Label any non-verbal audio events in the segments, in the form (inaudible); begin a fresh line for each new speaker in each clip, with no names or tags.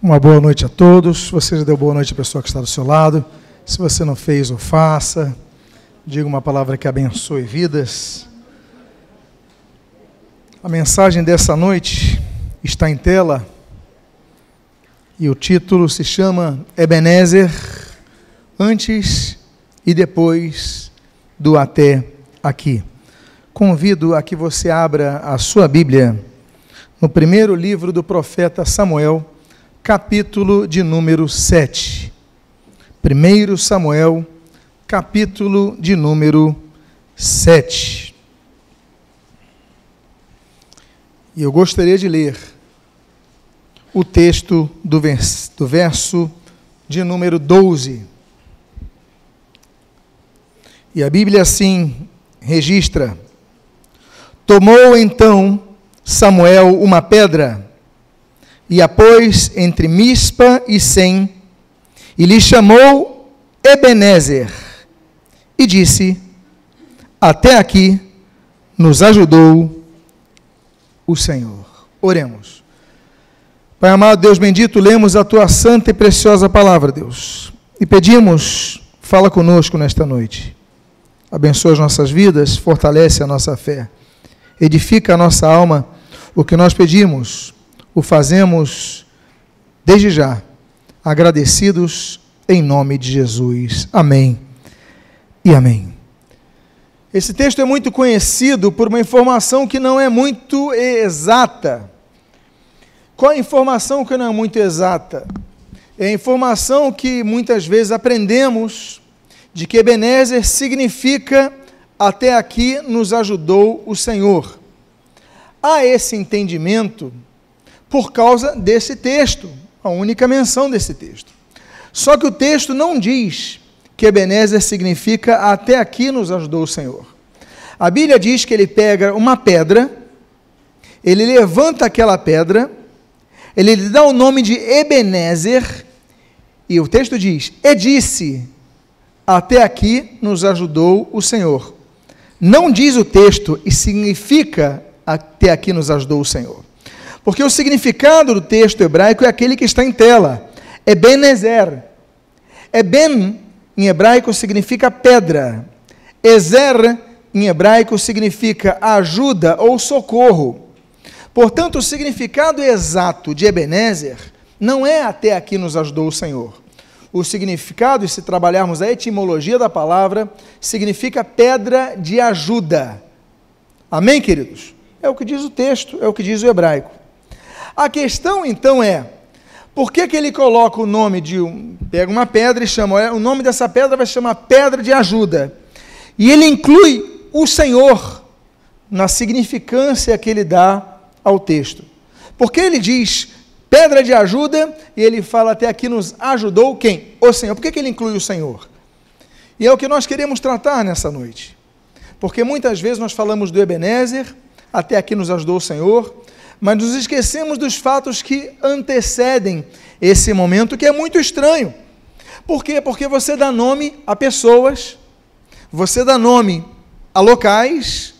Uma boa noite a todos. Você já deu boa noite à pessoa que está do seu lado. Se você não fez, o faça. Diga uma palavra que abençoe vidas. A mensagem dessa noite está em tela e o título se chama Ebenezer antes e depois do até aqui. Convido a que você abra a sua Bíblia no primeiro livro do profeta Samuel, capítulo de número 7. 1 Samuel, capítulo de número 7. E eu gostaria de ler o texto do verso, do verso de número 12. E a Bíblia assim registra: Tomou então Samuel uma pedra e a pôs entre Mispa e Sem, e lhe chamou Ebenezer, e disse: Até aqui nos ajudou o Senhor. Oremos. Pai amado, Deus bendito, lemos a tua santa e preciosa palavra, Deus, e pedimos, fala conosco nesta noite. Abençoa as nossas vidas, fortalece a nossa fé, edifica a nossa alma o que nós pedimos, o fazemos desde já, agradecidos em nome de Jesus. Amém e amém. Esse texto é muito conhecido por uma informação que não é muito exata. Qual a informação que não é muito exata? É a informação que muitas vezes aprendemos de que Ebenezer significa até aqui nos ajudou o Senhor. Há esse entendimento por causa desse texto, a única menção desse texto. Só que o texto não diz que Ebenezer significa até aqui nos ajudou o Senhor. A Bíblia diz que ele pega uma pedra, ele levanta aquela pedra, ele lhe dá o nome de Ebenezer, e o texto diz: E disse, até aqui nos ajudou o Senhor. Não diz o texto e significa até aqui nos ajudou o Senhor. Porque o significado do texto hebraico é aquele que está em tela. É Benezer. É Ben, em hebraico, significa pedra. Ezer, em hebraico, significa ajuda ou socorro. Portanto, o significado exato de Ebenezer não é até aqui nos ajudou o Senhor. O significado, se trabalharmos a etimologia da palavra, significa pedra de ajuda. Amém, queridos? É o que diz o texto, é o que diz o hebraico. A questão então é: por que, que ele coloca o nome de um. Pega uma pedra e chama. O nome dessa pedra vai chamar Pedra de Ajuda. E ele inclui o Senhor na significância que ele dá ao texto. Porque ele diz pedra de ajuda e ele fala até aqui nos ajudou quem? O Senhor. Por que, que ele inclui o Senhor? E é o que nós queremos tratar nessa noite. Porque muitas vezes nós falamos do Ebenezer até aqui nos ajudou o Senhor, mas nos esquecemos dos fatos que antecedem esse momento, que é muito estranho. Por quê? Porque você dá nome a pessoas, você dá nome a locais,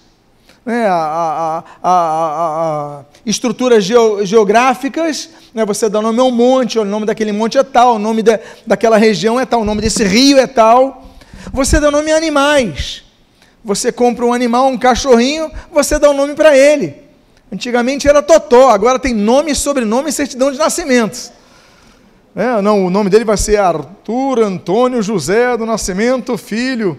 né, a, a, a, a, estruturas geográficas, né, você dá nome a um monte, o nome daquele monte é tal, o nome da, daquela região é tal, o nome desse rio é tal. Você dá nome a animais. Você compra um animal, um cachorrinho, você dá o um nome para ele. Antigamente era Totó, agora tem nome, sobrenome e certidão de nascimento. É, não, o nome dele vai ser Arthur Antônio José do Nascimento Filho.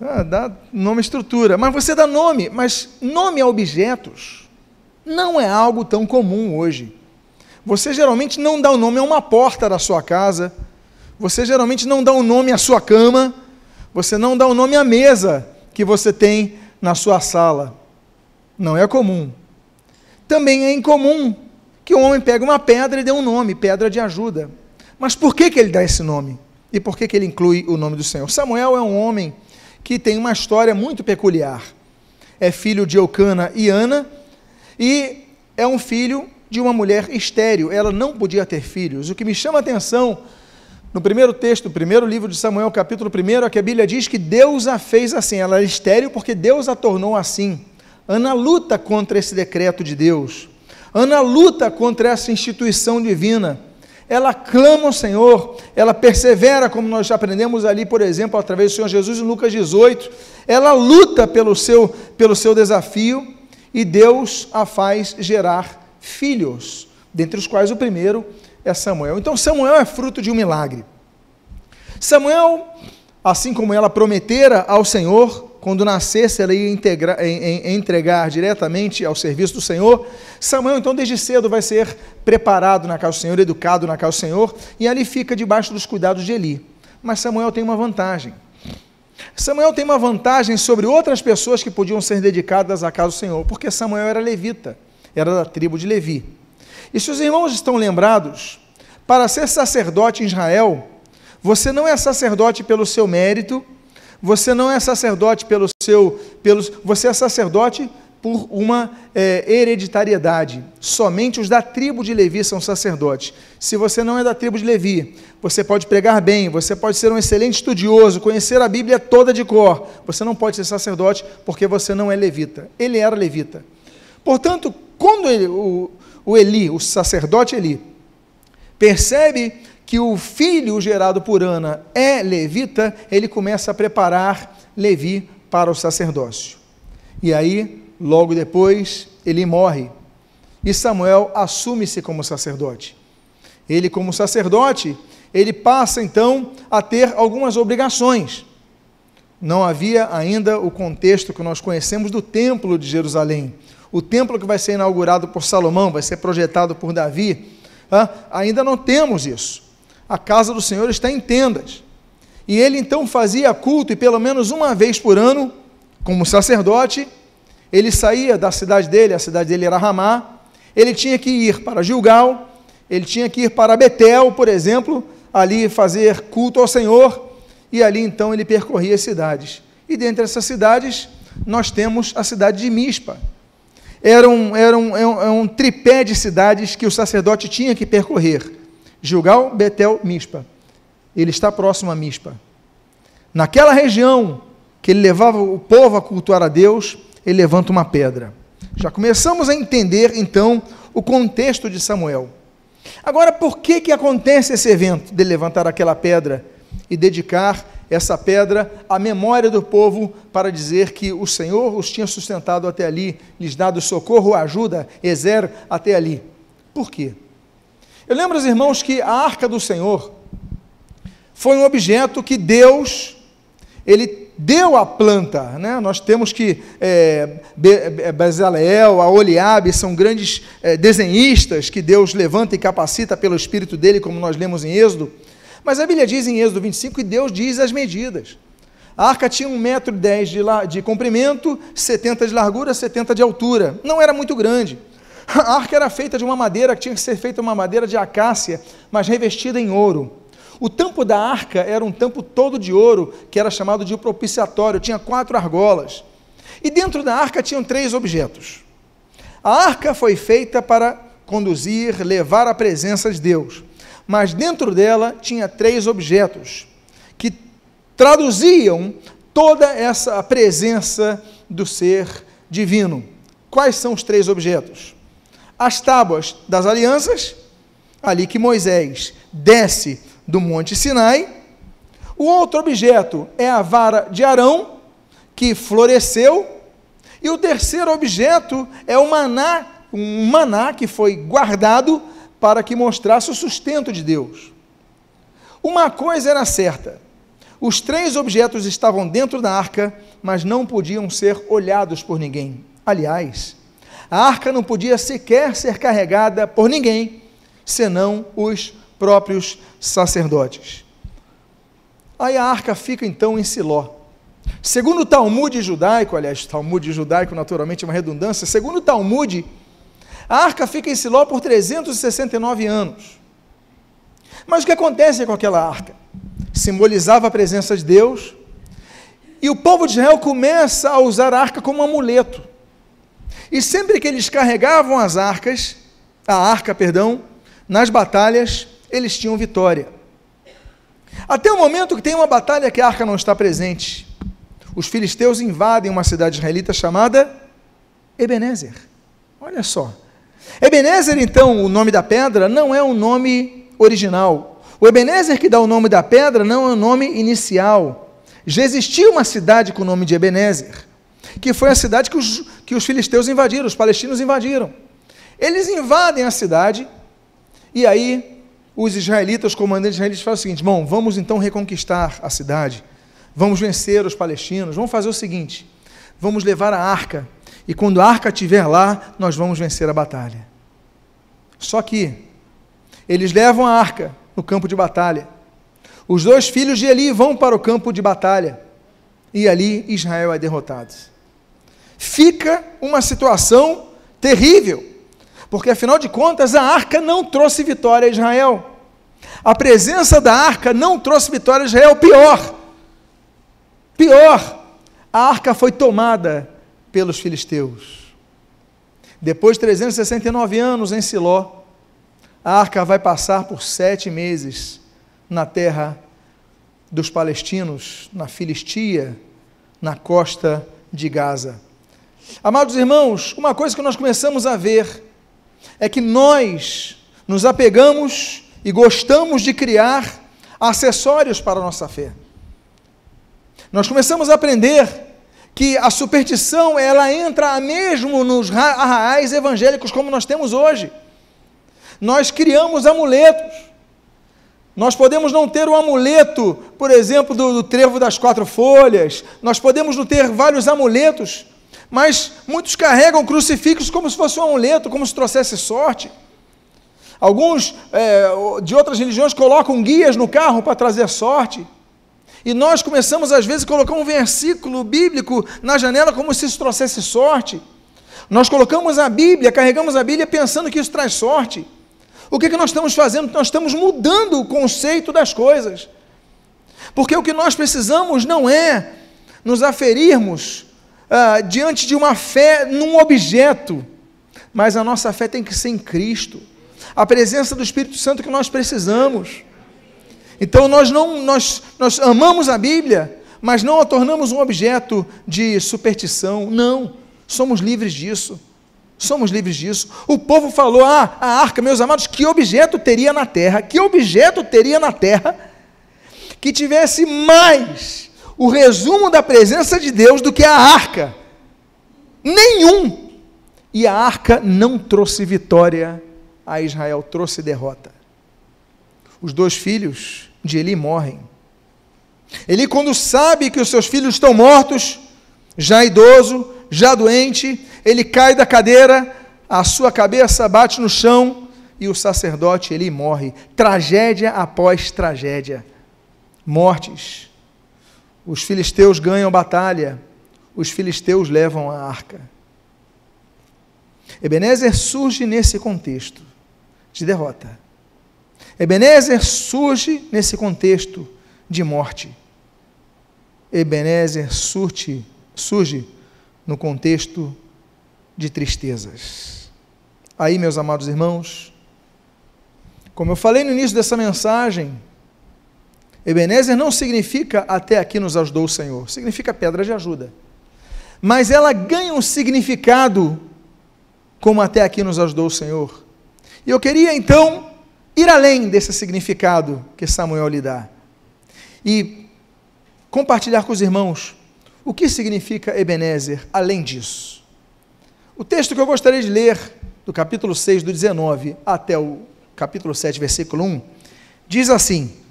Ah, dá nome estrutura. Mas você dá nome, mas nome a objetos não é algo tão comum hoje. Você geralmente não dá o nome a uma porta da sua casa. Você geralmente não dá o nome à sua cama. Você não dá o nome à mesa que você tem na sua sala. Não é comum. Também é incomum que o homem pegue uma pedra e dê um nome, pedra de ajuda. Mas por que, que ele dá esse nome? E por que, que ele inclui o nome do Senhor? Samuel é um homem que tem uma história muito peculiar. É filho de Eucana e Ana, e é um filho de uma mulher estéril. Ela não podia ter filhos. O que me chama a atenção no primeiro texto, primeiro livro de Samuel, capítulo 1, é que a Bíblia diz que Deus a fez assim. Ela é estéril porque Deus a tornou assim. Ana luta contra esse decreto de Deus. Ana luta contra essa instituição divina. Ela clama ao Senhor, ela persevera, como nós já aprendemos ali, por exemplo, através do Senhor Jesus em Lucas 18. Ela luta pelo seu, pelo seu desafio e Deus a faz gerar filhos, dentre os quais o primeiro é Samuel. Então, Samuel é fruto de um milagre. Samuel, assim como ela prometera ao Senhor, quando nascesse ela ia integrar, entregar diretamente ao serviço do Senhor, Samuel então desde cedo vai ser preparado na casa do Senhor, educado na casa do Senhor, e ali fica debaixo dos cuidados de Eli. Mas Samuel tem uma vantagem. Samuel tem uma vantagem sobre outras pessoas que podiam ser dedicadas à casa do Senhor, porque Samuel era levita, era da tribo de Levi. E se os irmãos estão lembrados, para ser sacerdote em Israel, você não é sacerdote pelo seu mérito, você não é sacerdote pelo seu, pelos, você é sacerdote por uma é, hereditariedade. Somente os da tribo de Levi são sacerdotes. Se você não é da tribo de Levi, você pode pregar bem, você pode ser um excelente estudioso, conhecer a Bíblia toda de cor. Você não pode ser sacerdote porque você não é levita. Ele era levita. Portanto, quando ele, o, o Eli, o sacerdote Eli, percebe que o filho gerado por Ana é levita, ele começa a preparar Levi para o sacerdócio. E aí, logo depois, ele morre. E Samuel assume-se como sacerdote. Ele, como sacerdote, ele passa então a ter algumas obrigações. Não havia ainda o contexto que nós conhecemos do Templo de Jerusalém. O templo que vai ser inaugurado por Salomão, vai ser projetado por Davi. ainda não temos isso a casa do Senhor está em tendas. E ele então fazia culto, e pelo menos uma vez por ano, como sacerdote, ele saía da cidade dele, a cidade dele era Ramá, ele tinha que ir para Gilgal, ele tinha que ir para Betel, por exemplo, ali fazer culto ao Senhor, e ali então ele percorria as cidades. E dentre essas cidades, nós temos a cidade de Mispa. Era um, era um, é é um tripé de cidades que o sacerdote tinha que percorrer. Gilgal, Betel, Mispa. Ele está próximo a Mispa. Naquela região que ele levava o povo a cultuar a Deus, ele levanta uma pedra. Já começamos a entender então o contexto de Samuel. Agora, por que que acontece esse evento de levantar aquela pedra e dedicar essa pedra à memória do povo para dizer que o Senhor os tinha sustentado até ali, lhes dado socorro, ajuda, exer até ali? Por quê? Eu lembro, irmãos, que a arca do Senhor foi um objeto que Deus, ele deu à planta, né? Nós temos que é, Bezaleel, a Oliabe são grandes é, desenhistas que Deus levanta e capacita pelo Espírito dele, como nós lemos em Êxodo. Mas a Bíblia diz em Êxodo 25 que Deus diz as medidas. A arca tinha 1,10m de, de comprimento, 70 de largura, 70 de altura. Não era muito grande. (laughs) A arca era feita de uma madeira que tinha que ser feita uma madeira de acácia, mas revestida em ouro. O tampo da arca era um tampo todo de ouro, que era chamado de propiciatório, tinha quatro argolas. E dentro da arca tinham três objetos. A arca foi feita para conduzir, levar a presença de Deus. Mas dentro dela tinha três objetos que traduziam toda essa presença do ser divino. Quais são os três objetos? As tábuas das alianças, ali que Moisés desce do Monte Sinai. O outro objeto é a vara de Arão, que floresceu. E o terceiro objeto é o maná, um maná que foi guardado para que mostrasse o sustento de Deus. Uma coisa era certa: os três objetos estavam dentro da arca, mas não podiam ser olhados por ninguém. Aliás, a arca não podia sequer ser carregada por ninguém, senão os próprios sacerdotes. Aí a arca fica então em Siló. Segundo o Talmud judaico, aliás, Talmud judaico naturalmente é uma redundância, segundo o Talmud, a arca fica em Siló por 369 anos. Mas o que acontece com aquela arca? Simbolizava a presença de Deus, e o povo de Israel começa a usar a arca como amuleto. E sempre que eles carregavam as arcas, a arca, perdão, nas batalhas, eles tinham vitória. Até o momento que tem uma batalha que a arca não está presente. Os filisteus invadem uma cidade israelita chamada Ebenezer. Olha só. Ebenezer, então, o nome da pedra, não é um nome original. O Ebenezer que dá o nome da pedra não é o nome inicial. Já existia uma cidade com o nome de Ebenezer, que foi a cidade que os, que os filisteus invadiram, os palestinos invadiram. Eles invadem a cidade, e aí os israelitas, os comandantes israelitas, falam o seguinte: bom, vamos então reconquistar a cidade, vamos vencer os palestinos, vamos fazer o seguinte: vamos levar a arca, e quando a arca estiver lá, nós vamos vencer a batalha. Só que eles levam a arca no campo de batalha. Os dois filhos de Eli vão para o campo de batalha e ali Israel é derrotado. Fica uma situação terrível, porque afinal de contas a arca não trouxe vitória a Israel. A presença da arca não trouxe vitória a Israel. Pior, pior, a arca foi tomada pelos filisteus. Depois de 369 anos em Siló, a arca vai passar por sete meses na terra dos palestinos, na Filistia, na costa de Gaza. Amados irmãos, uma coisa que nós começamos a ver é que nós nos apegamos e gostamos de criar acessórios para a nossa fé. Nós começamos a aprender que a superstição ela entra mesmo nos arraiais evangélicos como nós temos hoje. Nós criamos amuletos. Nós podemos não ter o amuleto, por exemplo, do, do trevo das quatro folhas, nós podemos não ter vários amuletos, mas muitos carregam crucifixos como se fosse um amuleto, como se trouxesse sorte. Alguns é, de outras religiões colocam guias no carro para trazer sorte. E nós começamos, às vezes, a colocar um versículo bíblico na janela como se isso trouxesse sorte. Nós colocamos a Bíblia, carregamos a Bíblia pensando que isso traz sorte. O que, que nós estamos fazendo? Nós estamos mudando o conceito das coisas. Porque o que nós precisamos não é nos aferirmos ah, diante de uma fé num objeto, mas a nossa fé tem que ser em Cristo. A presença do Espírito Santo que nós precisamos. Então nós não nós, nós amamos a Bíblia, mas não a tornamos um objeto de superstição. Não, somos livres disso. Somos livres disso. O povo falou: ah, a arca, meus amados, que objeto teria na terra? Que objeto teria na terra que tivesse mais o resumo da presença de Deus do que a arca? Nenhum. E a arca não trouxe vitória a Israel, trouxe derrota. Os dois filhos de Eli morrem. Ele, quando sabe que os seus filhos estão mortos, já idoso, já doente, ele cai da cadeira, a sua cabeça bate no chão e o sacerdote ele morre. Tragédia após tragédia. Mortes. Os filisteus ganham batalha. Os filisteus levam a arca. Ebenezer surge nesse contexto de derrota. Ebenezer surge nesse contexto de morte. Ebenezer surge, surge no contexto de tristezas. Aí, meus amados irmãos, como eu falei no início dessa mensagem, Ebenezer não significa até aqui nos ajudou o Senhor, significa pedra de ajuda. Mas ela ganha um significado como até aqui nos ajudou o Senhor. E eu queria então ir além desse significado que Samuel lhe dá e compartilhar com os irmãos o que significa Ebenezer além disso. O texto que eu gostaria de ler, do capítulo 6, do 19 até o capítulo 7, versículo 1, diz assim: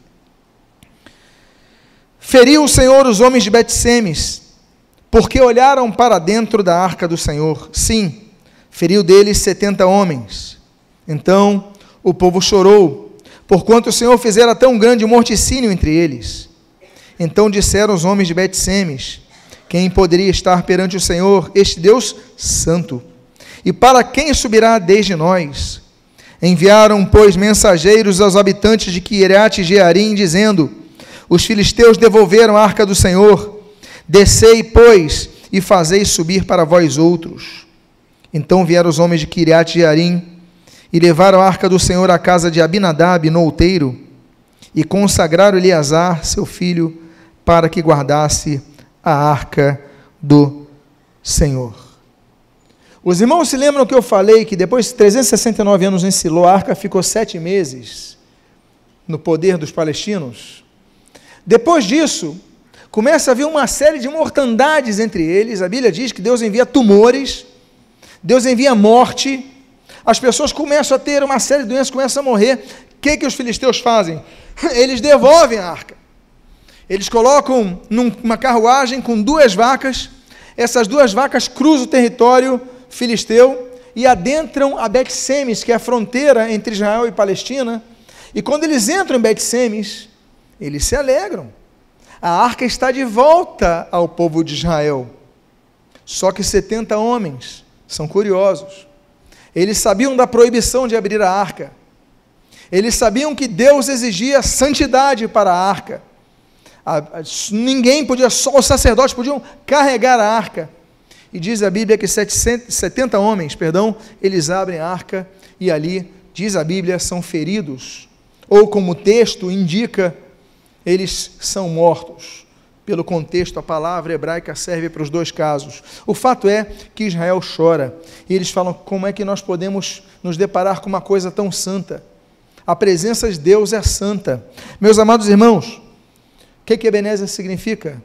Feriu o Senhor os homens de Bet-Semes, porque olharam para dentro da arca do Senhor. Sim, feriu deles setenta homens. Então o povo chorou, porquanto o Senhor fizera tão grande morticínio entre eles. Então disseram os homens de Bet-Semes: quem poderia estar perante o Senhor, este Deus santo? E para quem subirá desde nós? Enviaram, pois, mensageiros aos habitantes de Kiriat Jearim, dizendo: Os filisteus devolveram a arca do Senhor. Descei, pois, e fazei subir para vós outros. Então vieram os homens de Kiriat Jearim e levaram a arca do Senhor à casa de Abinadab, no outeiro, e consagraram Eleazar, seu filho, para que guardasse a arca do Senhor. Os irmãos se lembram que eu falei que depois de 369 anos em Silo, a arca ficou sete meses no poder dos palestinos? Depois disso, começa a haver uma série de mortandades entre eles. A Bíblia diz que Deus envia tumores, Deus envia morte, as pessoas começam a ter uma série de doenças, começam a morrer. O que, que os filisteus fazem? (laughs) Eles devolvem a arca. Eles colocam numa carruagem com duas vacas, essas duas vacas cruzam o território filisteu e adentram a Bet-Semes, que é a fronteira entre Israel e Palestina. E quando eles entram em Bet-Semes, eles se alegram. A arca está de volta ao povo de Israel. Só que 70 homens são curiosos. Eles sabiam da proibição de abrir a arca. Eles sabiam que Deus exigia santidade para a arca. ninguém podia, só os sacerdotes podiam carregar a arca. E diz a Bíblia que 70 homens, perdão, eles abrem a arca e ali, diz a Bíblia, são feridos. Ou como o texto indica, eles são mortos. Pelo contexto, a palavra hebraica serve para os dois casos. O fato é que Israel chora. E eles falam: como é que nós podemos nos deparar com uma coisa tão santa? A presença de Deus é santa. Meus amados irmãos, o que, que Ebenezer significa?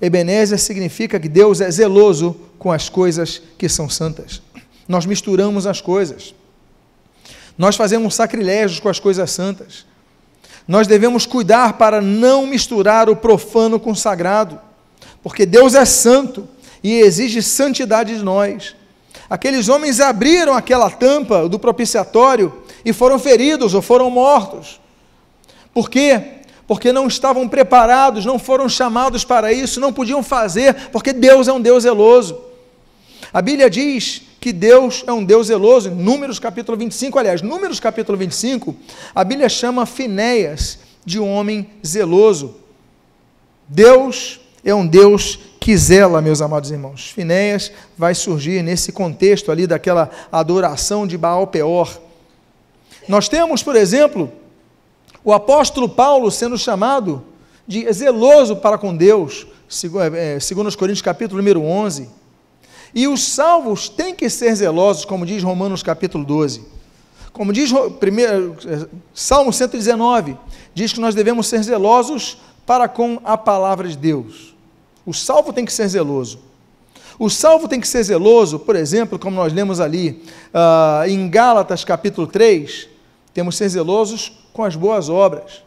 Ebenezer significa que Deus é zeloso com as coisas que são santas. Nós misturamos as coisas. Nós fazemos sacrilégios com as coisas santas. Nós devemos cuidar para não misturar o profano com o sagrado, porque Deus é santo e exige santidade de nós. Aqueles homens abriram aquela tampa do propiciatório e foram feridos ou foram mortos. Por quê? Porque não estavam preparados, não foram chamados para isso, não podiam fazer, porque Deus é um Deus zeloso. A Bíblia diz que Deus é um Deus zeloso. Em Números capítulo 25, aliás, Números capítulo 25, a Bíblia chama Finéias de um homem zeloso. Deus é um Deus que zela, meus amados irmãos. Finéias vai surgir nesse contexto ali daquela adoração de Baal Peor. Nós temos, por exemplo, o apóstolo Paulo sendo chamado de zeloso para com Deus, é, segundo os Coríntios capítulo número 11. E os salvos têm que ser zelosos, como diz Romanos capítulo 12. Como diz primeiro, eh, Salmo 119, diz que nós devemos ser zelosos para com a palavra de Deus. O salvo tem que ser zeloso. O salvo tem que ser zeloso, por exemplo, como nós lemos ali uh, em Gálatas capítulo 3, temos que ser zelosos com as boas obras.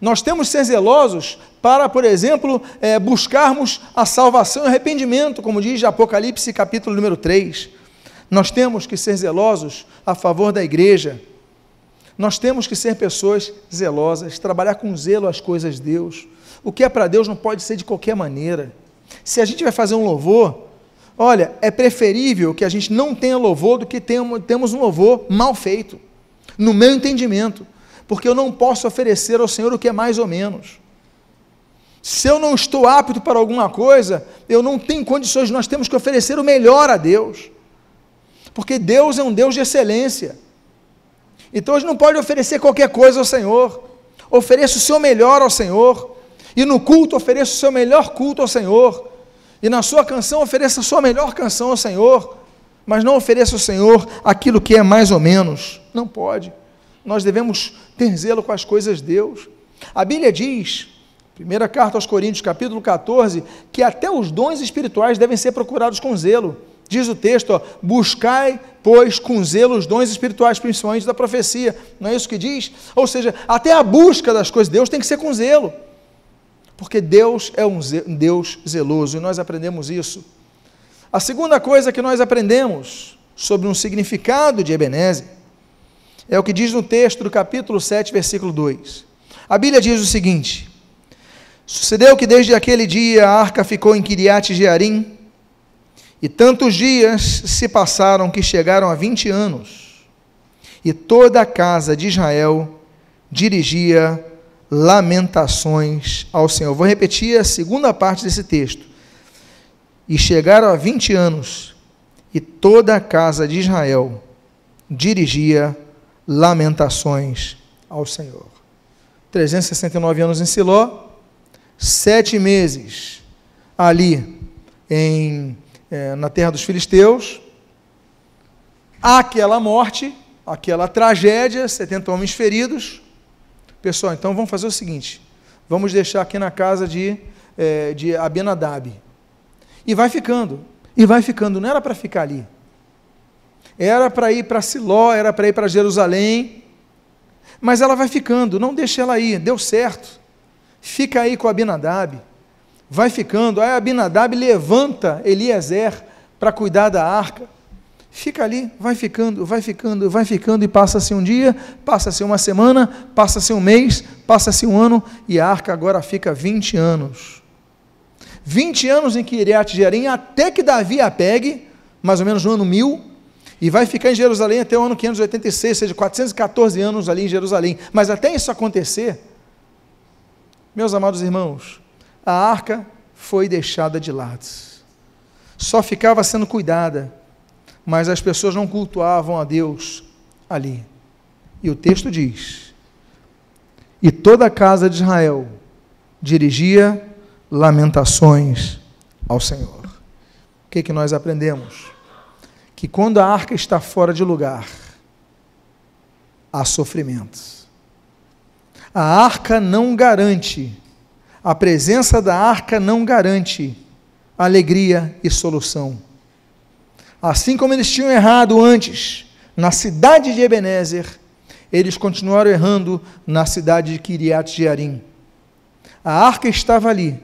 Nós temos que ser zelosos para, por exemplo, é, buscarmos a salvação e arrependimento, como diz Apocalipse capítulo número 3. Nós temos que ser zelosos a favor da igreja. Nós temos que ser pessoas zelosas, trabalhar com zelo as coisas de Deus. O que é para Deus não pode ser de qualquer maneira. Se a gente vai fazer um louvor, olha, é preferível que a gente não tenha louvor do que temos um louvor mal feito, no meu entendimento porque eu não posso oferecer ao Senhor o que é mais ou menos. Se eu não estou apto para alguma coisa, eu não tenho condições, nós temos que oferecer o melhor a Deus. Porque Deus é um Deus de excelência. Então a gente não pode oferecer qualquer coisa ao Senhor. Ofereça o seu melhor ao Senhor. E no culto ofereça o seu melhor culto ao Senhor. E na sua canção ofereça a sua melhor canção ao Senhor. Mas não ofereça ao Senhor aquilo que é mais ou menos. Não pode. Nós devemos ter zelo com as coisas de Deus. A Bíblia diz, primeira carta aos Coríntios, capítulo 14, que até os dons espirituais devem ser procurados com zelo. Diz o texto, ó, buscai, pois, com zelo os dons espirituais, principalmente da profecia. Não é isso que diz? Ou seja, até a busca das coisas de Deus tem que ser com zelo. Porque Deus é um Deus zeloso e nós aprendemos isso. A segunda coisa que nós aprendemos sobre um significado de Ebenezer é o que diz no texto do capítulo 7, versículo 2. A Bíblia diz o seguinte: Sucedeu que desde aquele dia a arca ficou em Kiriat Jearim, e tantos dias se passaram que chegaram a vinte anos, e toda a casa de Israel dirigia lamentações ao Senhor. Vou repetir a segunda parte desse texto. E chegaram a vinte anos, e toda a casa de Israel dirigia lamentações ao Senhor. 369 anos em Siló, sete meses ali em, é, na terra dos filisteus, aquela morte, aquela tragédia, 70 homens feridos. Pessoal, então vamos fazer o seguinte: vamos deixar aqui na casa de, é, de Abenadab. E vai ficando, e vai ficando, não era para ficar ali. Era para ir para Siló, era para ir para Jerusalém, mas ela vai ficando, não deixa ela ir, deu certo. Fica aí com Abinadab, vai ficando. Aí Abinadab levanta Eliezer para cuidar da arca. Fica ali, vai ficando, vai ficando, vai ficando, e passa-se um dia, passa-se uma semana, passa-se um mês, passa-se um ano, e a arca agora fica 20 anos. 20 anos em Kiriat Jearim, até que Davi a pegue, mais ou menos no ano 1000, e vai ficar em Jerusalém até o ano 586, ou seja, 414 anos ali em Jerusalém. Mas até isso acontecer, meus amados irmãos, a arca foi deixada de lado. Só ficava sendo cuidada mas as pessoas não cultuavam a Deus ali. E o texto diz: E toda a casa de Israel dirigia lamentações ao Senhor. O que, que nós aprendemos? Que quando a arca está fora de lugar, há sofrimentos. A arca não garante, a presença da arca não garante alegria e solução Assim como eles tinham errado antes na cidade de Ebenezer, eles continuaram errando na cidade de Kiriat Jearim. A arca estava ali,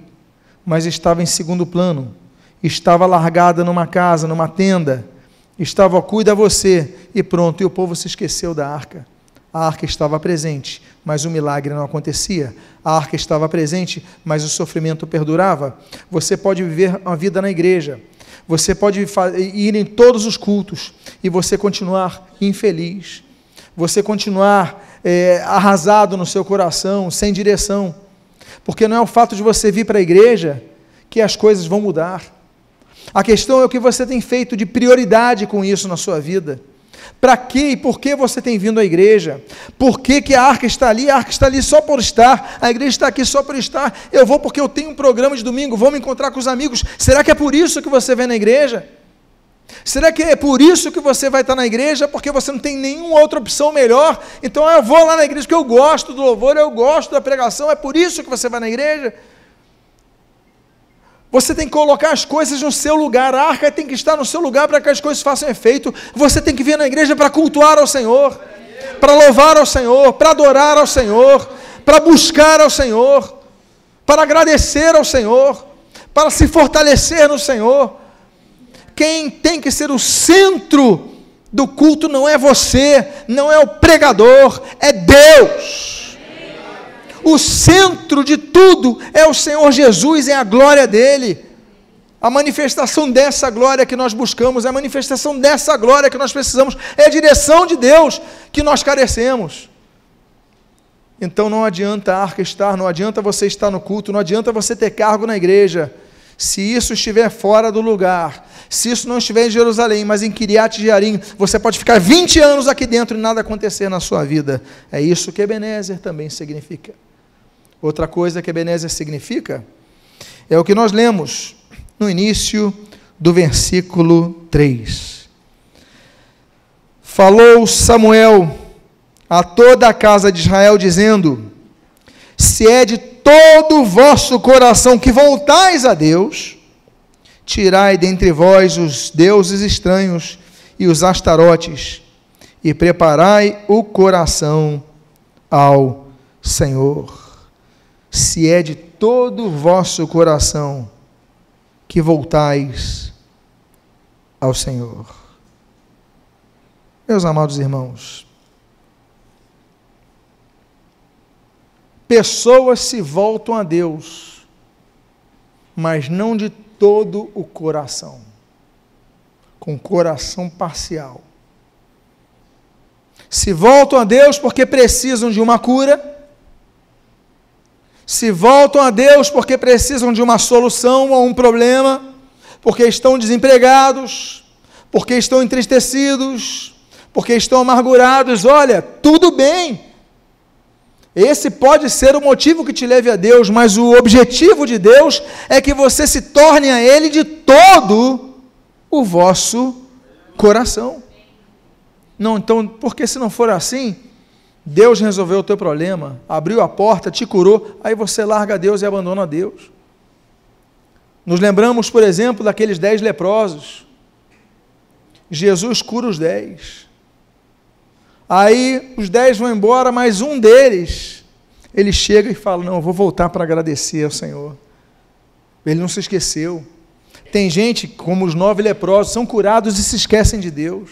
mas estava em segundo plano. Estava largada numa casa, numa tenda. Estava, cuida você, e pronto, e o povo se esqueceu da arca. A arca estava presente, mas o milagre não acontecia. A arca estava presente, mas o sofrimento perdurava. Você pode viver uma vida na igreja, você pode ir em todos os cultos e você continuar infeliz. Você continuar é, arrasado no seu coração, sem direção. Porque não é o fato de você vir para a igreja que as coisas vão mudar. A questão é o que você tem feito de prioridade com isso na sua vida. Para que e por que você tem vindo à igreja? Por que, que a arca está ali? A arca está ali só por estar, a igreja está aqui só por estar. Eu vou porque eu tenho um programa de domingo, vou me encontrar com os amigos. Será que é por isso que você vem na igreja? Será que é por isso que você vai estar na igreja? Porque você não tem nenhuma outra opção melhor? Então eu vou lá na igreja porque eu gosto do louvor, eu gosto da pregação, é por isso que você vai na igreja? Você tem que colocar as coisas no seu lugar, a arca tem que estar no seu lugar para que as coisas façam efeito. Você tem que vir na igreja para cultuar ao Senhor, para louvar ao Senhor, para adorar ao Senhor, para buscar ao Senhor, para agradecer ao Senhor, para se fortalecer no Senhor. Quem tem que ser o centro do culto não é você, não é o pregador, é Deus o centro de tudo é o Senhor Jesus, é a glória dele. A manifestação dessa glória que nós buscamos, a manifestação dessa glória que nós precisamos, é a direção de Deus que nós carecemos. Então não adianta a arca estar, não adianta você estar no culto, não adianta você ter cargo na igreja. Se isso estiver fora do lugar, se isso não estiver em Jerusalém, mas em Kiriat Jearim, você pode ficar 20 anos aqui dentro e nada acontecer na sua vida. É isso que Ebenezer também significa. Outra coisa que Ebenezer significa é o que nós lemos no início do versículo 3. Falou Samuel a toda a casa de Israel, dizendo: Se é de todo o vosso coração que voltais a Deus, tirai dentre vós os deuses estranhos e os astarotes, e preparai o coração ao Senhor se é de todo o vosso coração que voltais ao Senhor. Meus amados irmãos, pessoas se voltam a Deus, mas não de todo o coração, com coração parcial. Se voltam a Deus porque precisam de uma cura, se voltam a Deus porque precisam de uma solução a um problema, porque estão desempregados, porque estão entristecidos, porque estão amargurados, olha, tudo bem. Esse pode ser o motivo que te leve a Deus, mas o objetivo de Deus é que você se torne a Ele de todo o vosso coração. Não, então, porque se não for assim, Deus resolveu o teu problema, abriu a porta, te curou, aí você larga Deus e abandona Deus. Nos lembramos, por exemplo, daqueles dez leprosos. Jesus cura os dez. Aí os dez vão embora, mas um deles, ele chega e fala: Não, eu vou voltar para agradecer ao Senhor. Ele não se esqueceu. Tem gente, como os nove leprosos, são curados e se esquecem de Deus.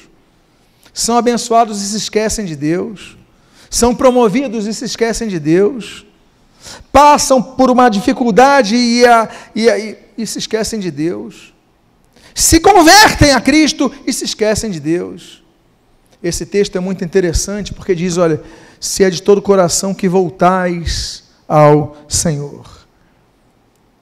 São abençoados e se esquecem de Deus. São promovidos e se esquecem de Deus. Passam por uma dificuldade e, a, e, a, e, e se esquecem de Deus. Se convertem a Cristo e se esquecem de Deus. Esse texto é muito interessante porque diz: olha, se é de todo o coração que voltais ao Senhor.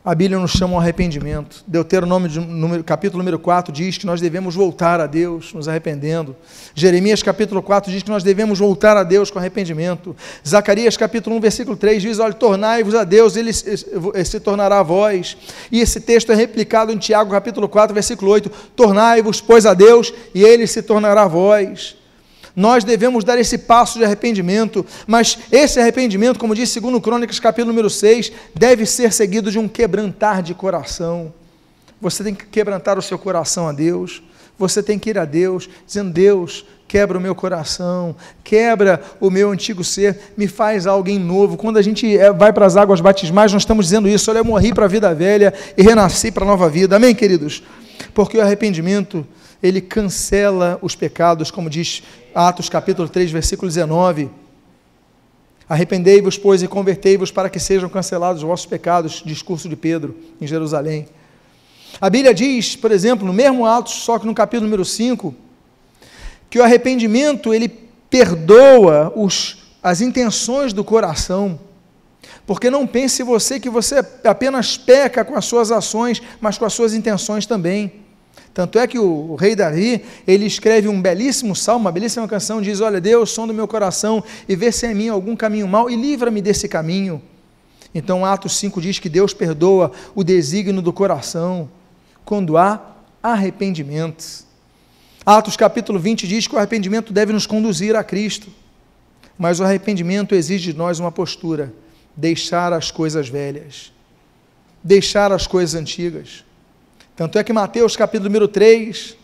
A Bíblia nos chama ao arrependimento. Deuteronômio, número, capítulo número 4, diz que nós devemos voltar a Deus nos arrependendo. Jeremias, capítulo 4, diz que nós devemos voltar a Deus com arrependimento. Zacarias, capítulo 1, versículo 3, diz: Olha, tornai-vos a Deus, ele se tornará a vós. E esse texto é replicado em Tiago, capítulo 4, versículo 8: Tornai-vos, pois, a Deus, e ele se tornará a vós nós devemos dar esse passo de arrependimento, mas esse arrependimento, como diz segundo Crônicas, capítulo número 6, deve ser seguido de um quebrantar de coração. Você tem que quebrantar o seu coração a Deus. Você tem que ir a Deus, dizendo: Deus, quebra o meu coração, quebra o meu antigo ser, me faz alguém novo. Quando a gente eh, vai para as águas batismais, nós estamos dizendo isso: olha, eu morri para a vida velha e renasci para a nova vida. Amém, queridos? Porque o arrependimento, ele cancela os pecados, como diz Atos capítulo 3, versículo 19. Arrependei-vos, pois, e convertei-vos para que sejam cancelados os vossos pecados, discurso de Pedro em Jerusalém. A Bíblia diz, por exemplo, no mesmo Atos, só que no capítulo número 5, que o arrependimento ele perdoa os, as intenções do coração. Porque não pense você que você apenas peca com as suas ações, mas com as suas intenções também. Tanto é que o, o, rei Davi, ele escreve um belíssimo salmo, uma belíssima canção, diz: Olha, Deus, som do meu coração, e vê se é em mim algum caminho mau, e livra-me desse caminho. Então, Atos 5 diz que Deus perdoa o desígnio do coração, quando há arrependimento. Atos capítulo 20 diz que o arrependimento deve nos conduzir a Cristo, mas o arrependimento exige de nós uma postura, deixar as coisas velhas, deixar as coisas antigas tanto é que Mateus capítulo número 3,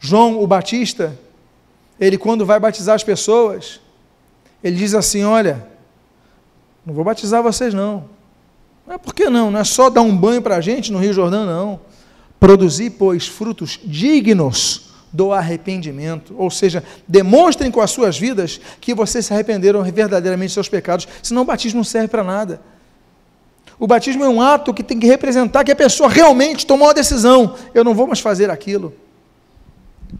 João o Batista, ele quando vai batizar as pessoas, ele diz assim: Olha, não vou batizar vocês não. Não é por que não? Não é só dar um banho para a gente no Rio Jordão, não. Produzir, pois, frutos dignos do arrependimento. Ou seja, demonstrem com as suas vidas que vocês se arrependeram verdadeiramente dos seus pecados, senão o batismo não serve para nada. O batismo é um ato que tem que representar que a pessoa realmente tomou a decisão. Eu não vou mais fazer aquilo.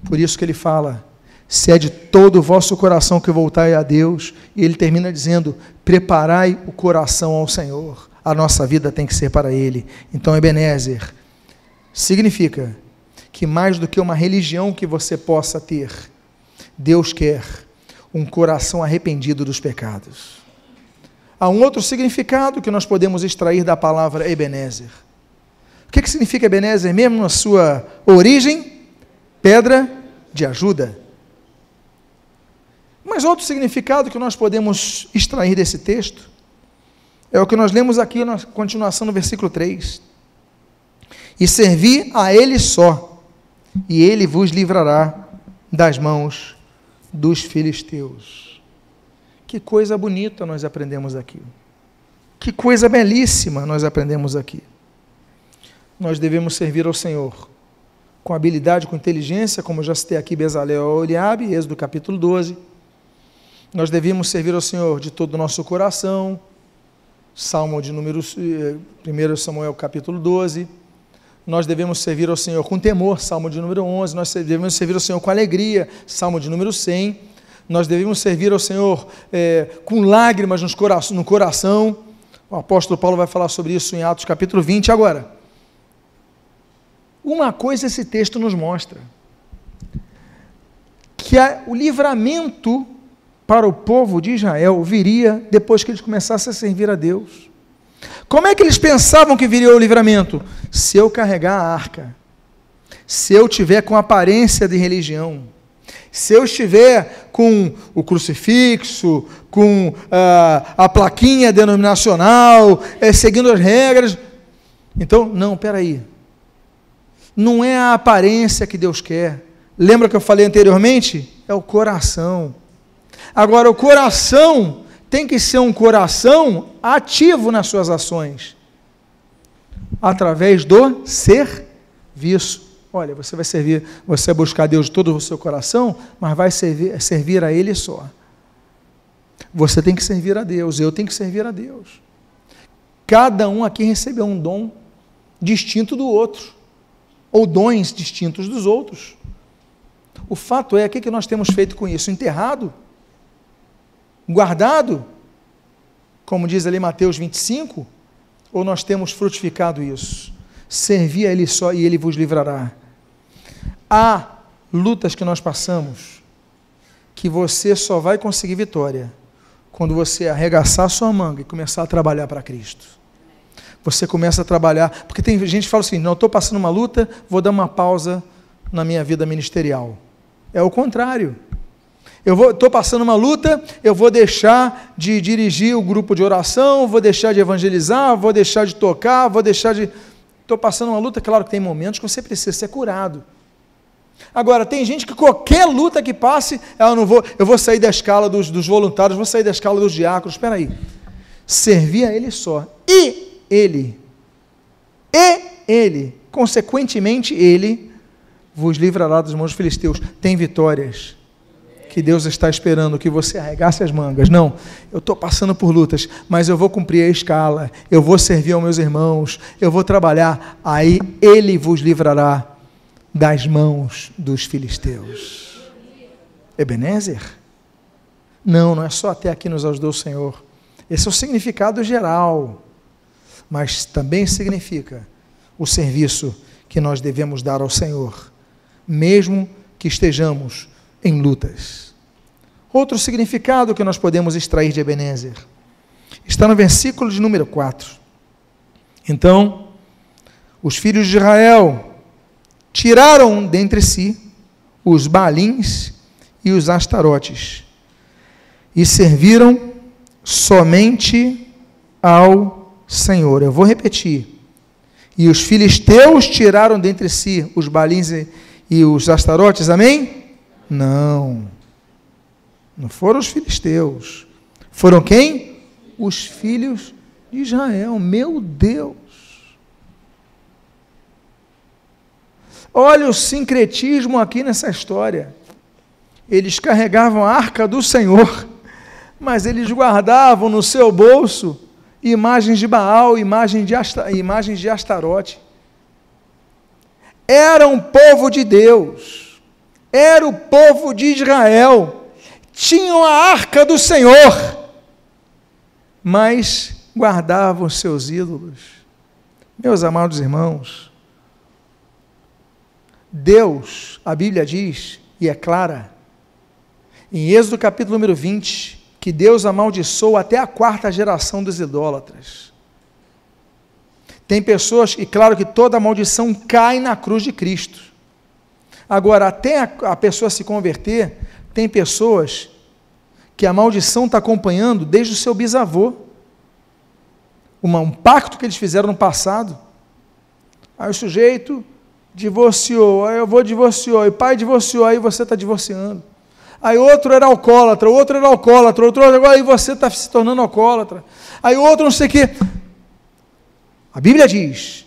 Por isso que ele fala: se é de todo o vosso coração que voltai a Deus, e ele termina dizendo: preparai o coração ao Senhor. A nossa vida tem que ser para Ele. Então, Ebenezer significa que mais do que uma religião que você possa ter, Deus quer um coração arrependido dos pecados. Há um outro significado que nós podemos extrair da palavra Ebenezer. O que, que significa Ebenezer mesmo na sua origem? Pedra de ajuda. Mas outro significado que nós podemos extrair desse texto é o que nós lemos aqui na continuação no versículo 3. E servi a Ele só, e Ele vos livrará das mãos dos filisteus. Que coisa bonita nós aprendemos aqui. Que coisa belíssima nós aprendemos aqui. Nós devemos servir ao Senhor com habilidade, com inteligência, como já citei aqui Bezalel Oliabe, Êxodo capítulo 12. Nós devemos servir ao Senhor de todo o nosso coração, Salmo de número 1 Samuel capítulo 12. Nós devemos servir ao Senhor com temor, Salmo de número 11. Nós devemos servir ao Senhor com alegria, Salmo de número 100 nós devemos servir ao Senhor é, com lágrimas no coração. O apóstolo Paulo vai falar sobre isso em Atos capítulo 20. Agora, uma coisa esse texto nos mostra: que o livramento para o povo de Israel viria depois que eles começassem a servir a Deus. Como é que eles pensavam que viria o livramento? Se eu carregar a arca, se eu tiver com aparência de religião, Se eu estiver com o crucifixo, com uh, a plaquinha denominacional, é, seguindo as regras. Então, não, peraí. Não é a aparência que Deus quer. Lembra que eu falei anteriormente? É o coração. Agora, o coração tem que ser um coração ativo nas suas ações, através do serviço. Olha, você vai servir, você vai buscar Deus de todo o seu coração, mas vai servir, servir a Ele só. Você tem que servir a Deus, eu tenho que servir a Deus. Cada um aqui recebeu um dom distinto do outro, ou dons distintos dos outros. O fato é, o que nós temos feito com isso? Enterrado? Guardado? Como diz ali Mateus 25? Ou nós temos frutificado isso? Servi a Ele só e Ele vos livrará. Há lutas que nós passamos que você só vai conseguir vitória quando você arregaçar sua manga e começar a trabalhar para Cristo. Você começa a trabalhar, porque tem gente que fala assim: não, estou passando uma luta, vou dar uma pausa na minha vida ministerial. É o contrário. Eu estou passando uma luta, eu vou deixar de dirigir o grupo de oração, vou deixar de evangelizar, vou deixar de tocar, vou deixar de. Estou passando uma luta, claro que tem momentos que você precisa ser curado. Agora, tem gente que qualquer luta que passe, eu não vou, eu vou sair da escala dos, dos voluntários, vou sair da escala dos diáconos. Espera aí. Servir a ele só. E ele. E ele. Consequentemente, ele vos livrará dos mãos filisteus. Tem vitórias que Deus está esperando que você arregasse as mangas. Não, eu estou passando por lutas, mas eu vou cumprir a escala, eu vou servir aos meus irmãos, eu vou trabalhar, aí Ele vos livrará das mãos dos filisteus. Ebenezer? Não, não é só até aqui nos ajudou o Senhor. Esse é o significado geral, mas também significa o serviço que nós devemos dar ao Senhor, mesmo que estejamos em lutas. Outro significado que nós podemos extrair de Ebenezer está no versículo de número 4. Então, os filhos de Israel tiraram dentre si os balins e os astarotes e serviram somente ao Senhor. Eu vou repetir. E os filisteus tiraram dentre si os balins e, e os astarotes, amém? Não. Não foram os filisteus. Foram quem? Os filhos de Israel. Meu Deus. Olha o sincretismo aqui nessa história. Eles carregavam a arca do Senhor, mas eles guardavam no seu bolso imagens de Baal, imagens de, Asta, imagens de Astarote. Era um povo de Deus, era o povo de Israel, tinham a arca do Senhor, mas guardavam seus ídolos. Meus amados irmãos, Deus, a Bíblia diz, e é clara, em Êxodo capítulo número 20, que Deus amaldiçoou até a quarta geração dos idólatras. Tem pessoas, e claro que toda maldição cai na cruz de Cristo. Agora, até a, a pessoa se converter, tem pessoas que a maldição está acompanhando desde o seu bisavô. Uma, um pacto que eles fizeram no passado. Aí o sujeito divorciou, aí eu vou divorciou, e pai divorciou, aí você está divorciando. Aí outro era alcoólatra, outro era alcoólatra, outro agora aí você está se tornando alcoólatra. Aí outro não sei o quê. A Bíblia diz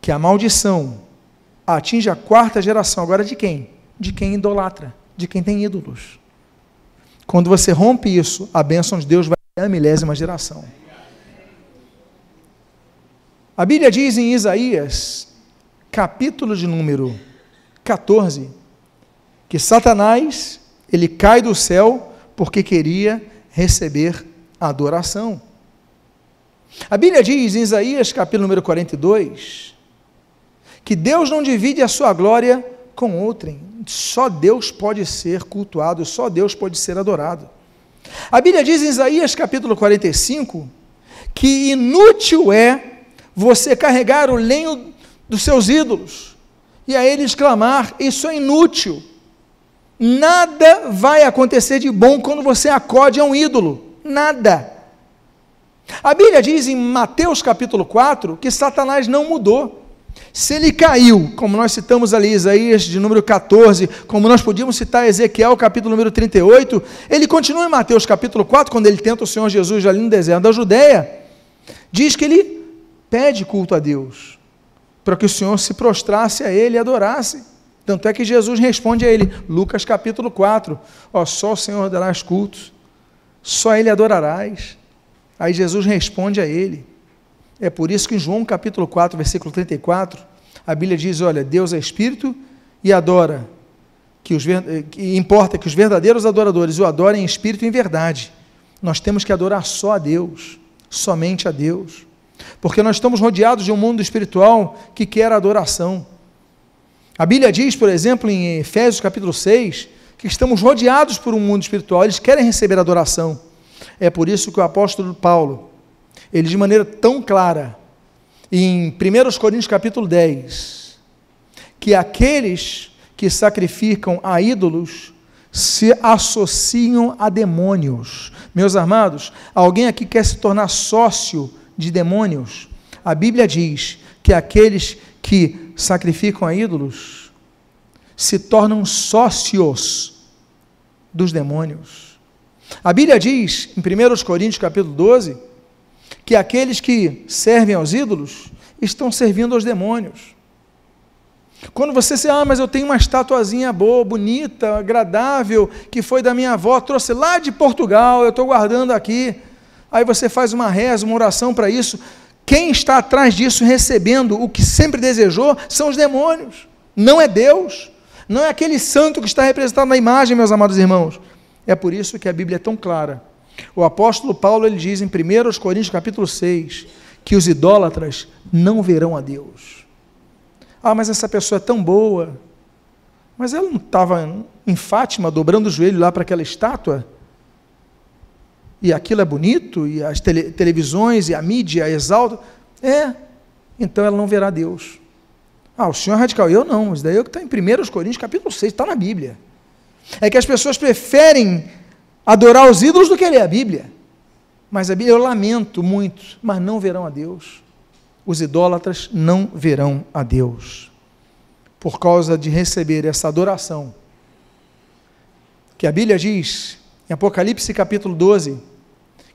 que a maldição atinge a quarta geração. Agora de quem? De quem idolatra, de quem tem ídolos. Quando você rompe isso, a bênção de Deus vai a milésima geração. A Bíblia diz em Isaías capítulo de número 14, que Satanás, ele cai do céu porque queria receber adoração. A Bíblia diz em Isaías, capítulo número 42, que Deus não divide a sua glória com outrem. Só Deus pode ser cultuado, só Deus pode ser adorado. A Bíblia diz em Isaías, capítulo 45, que inútil é você carregar o lenho dos seus ídolos, e a eles clamar: Isso é inútil. Nada vai acontecer de bom quando você acode a um ídolo. Nada. A Bíblia diz em Mateus capítulo 4 que Satanás não mudou. Se ele caiu, como nós citamos ali Isaías de número 14, como nós podíamos citar Ezequiel capítulo número 38, ele continua em Mateus capítulo 4, quando ele tenta o Senhor Jesus ali no deserto da Judéia, diz que ele pede culto a Deus, para que o Senhor se prostrasse a ele e adorasse. Tanto é que Jesus responde a ele, Lucas capítulo 4, ó, só o Senhor darás cultos, só ele adorarás. Aí Jesus responde a ele. É por isso que em João capítulo 4, versículo 34, a Bíblia diz: olha, Deus é espírito e adora, que, os, que importa que os verdadeiros adoradores o adorem em espírito e em verdade. Nós temos que adorar só a Deus, somente a Deus. Porque nós estamos rodeados de um mundo espiritual que quer adoração. A Bíblia diz, por exemplo, em Efésios capítulo 6, que estamos rodeados por um mundo espiritual, eles querem receber adoração. É por isso que o apóstolo Paulo, ele de maneira tão clara, em 1 Coríntios capítulo 10, que aqueles que sacrificam a ídolos se associam a demônios. Meus amados, alguém aqui quer se tornar sócio de demônios? A Bíblia diz que aqueles que sacrificam a ídolos se tornam sócios dos demônios. A Bíblia diz, em 1 Coríntios capítulo 12, que aqueles que servem aos ídolos estão servindo aos demônios. Quando você diz, ah, mas eu tenho uma estatuazinha boa, bonita, agradável, que foi da minha avó, trouxe lá de Portugal, eu estou guardando aqui. Aí você faz uma reza, uma oração para isso. Quem está atrás disso recebendo o que sempre desejou são os demônios, não é Deus, não é aquele santo que está representado na imagem, meus amados irmãos. É por isso que a Bíblia é tão clara. O apóstolo Paulo ele diz em 1 Coríntios capítulo 6 que os idólatras não verão a Deus. Ah, mas essa pessoa é tão boa. Mas ela não estava em Fátima dobrando o joelho lá para aquela estátua? E aquilo é bonito, e as tele, televisões e a mídia exaltam, é, então ela não verá Deus. Ah, o senhor é radical, eu não, isso daí é o que está em 1 Coríntios capítulo 6, está na Bíblia. É que as pessoas preferem adorar os ídolos do que ler a Bíblia. Mas a Bíblia, eu lamento muito, mas não verão a Deus. Os idólatras não verão a Deus. Por causa de receber essa adoração. Que a Bíblia diz em Apocalipse capítulo 12,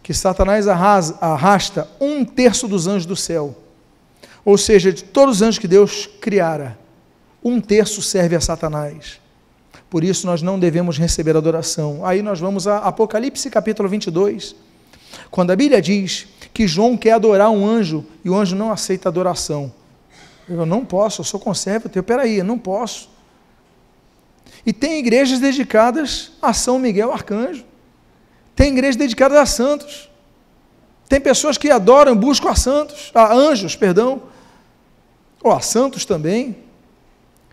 que Satanás arrasta um terço dos anjos do céu. Ou seja, de todos os anjos que Deus criara, um terço serve a Satanás. Por isso nós não devemos receber adoração. Aí nós vamos a Apocalipse capítulo 22, quando a Bíblia diz que João quer adorar um anjo e o anjo não aceita adoração. Eu não posso, eu sou conservo teu. Peraí, eu não posso. E tem igrejas dedicadas a São Miguel Arcanjo. Tem igrejas dedicadas a santos. Tem pessoas que adoram, buscam a santos, a anjos, perdão, ou a santos também.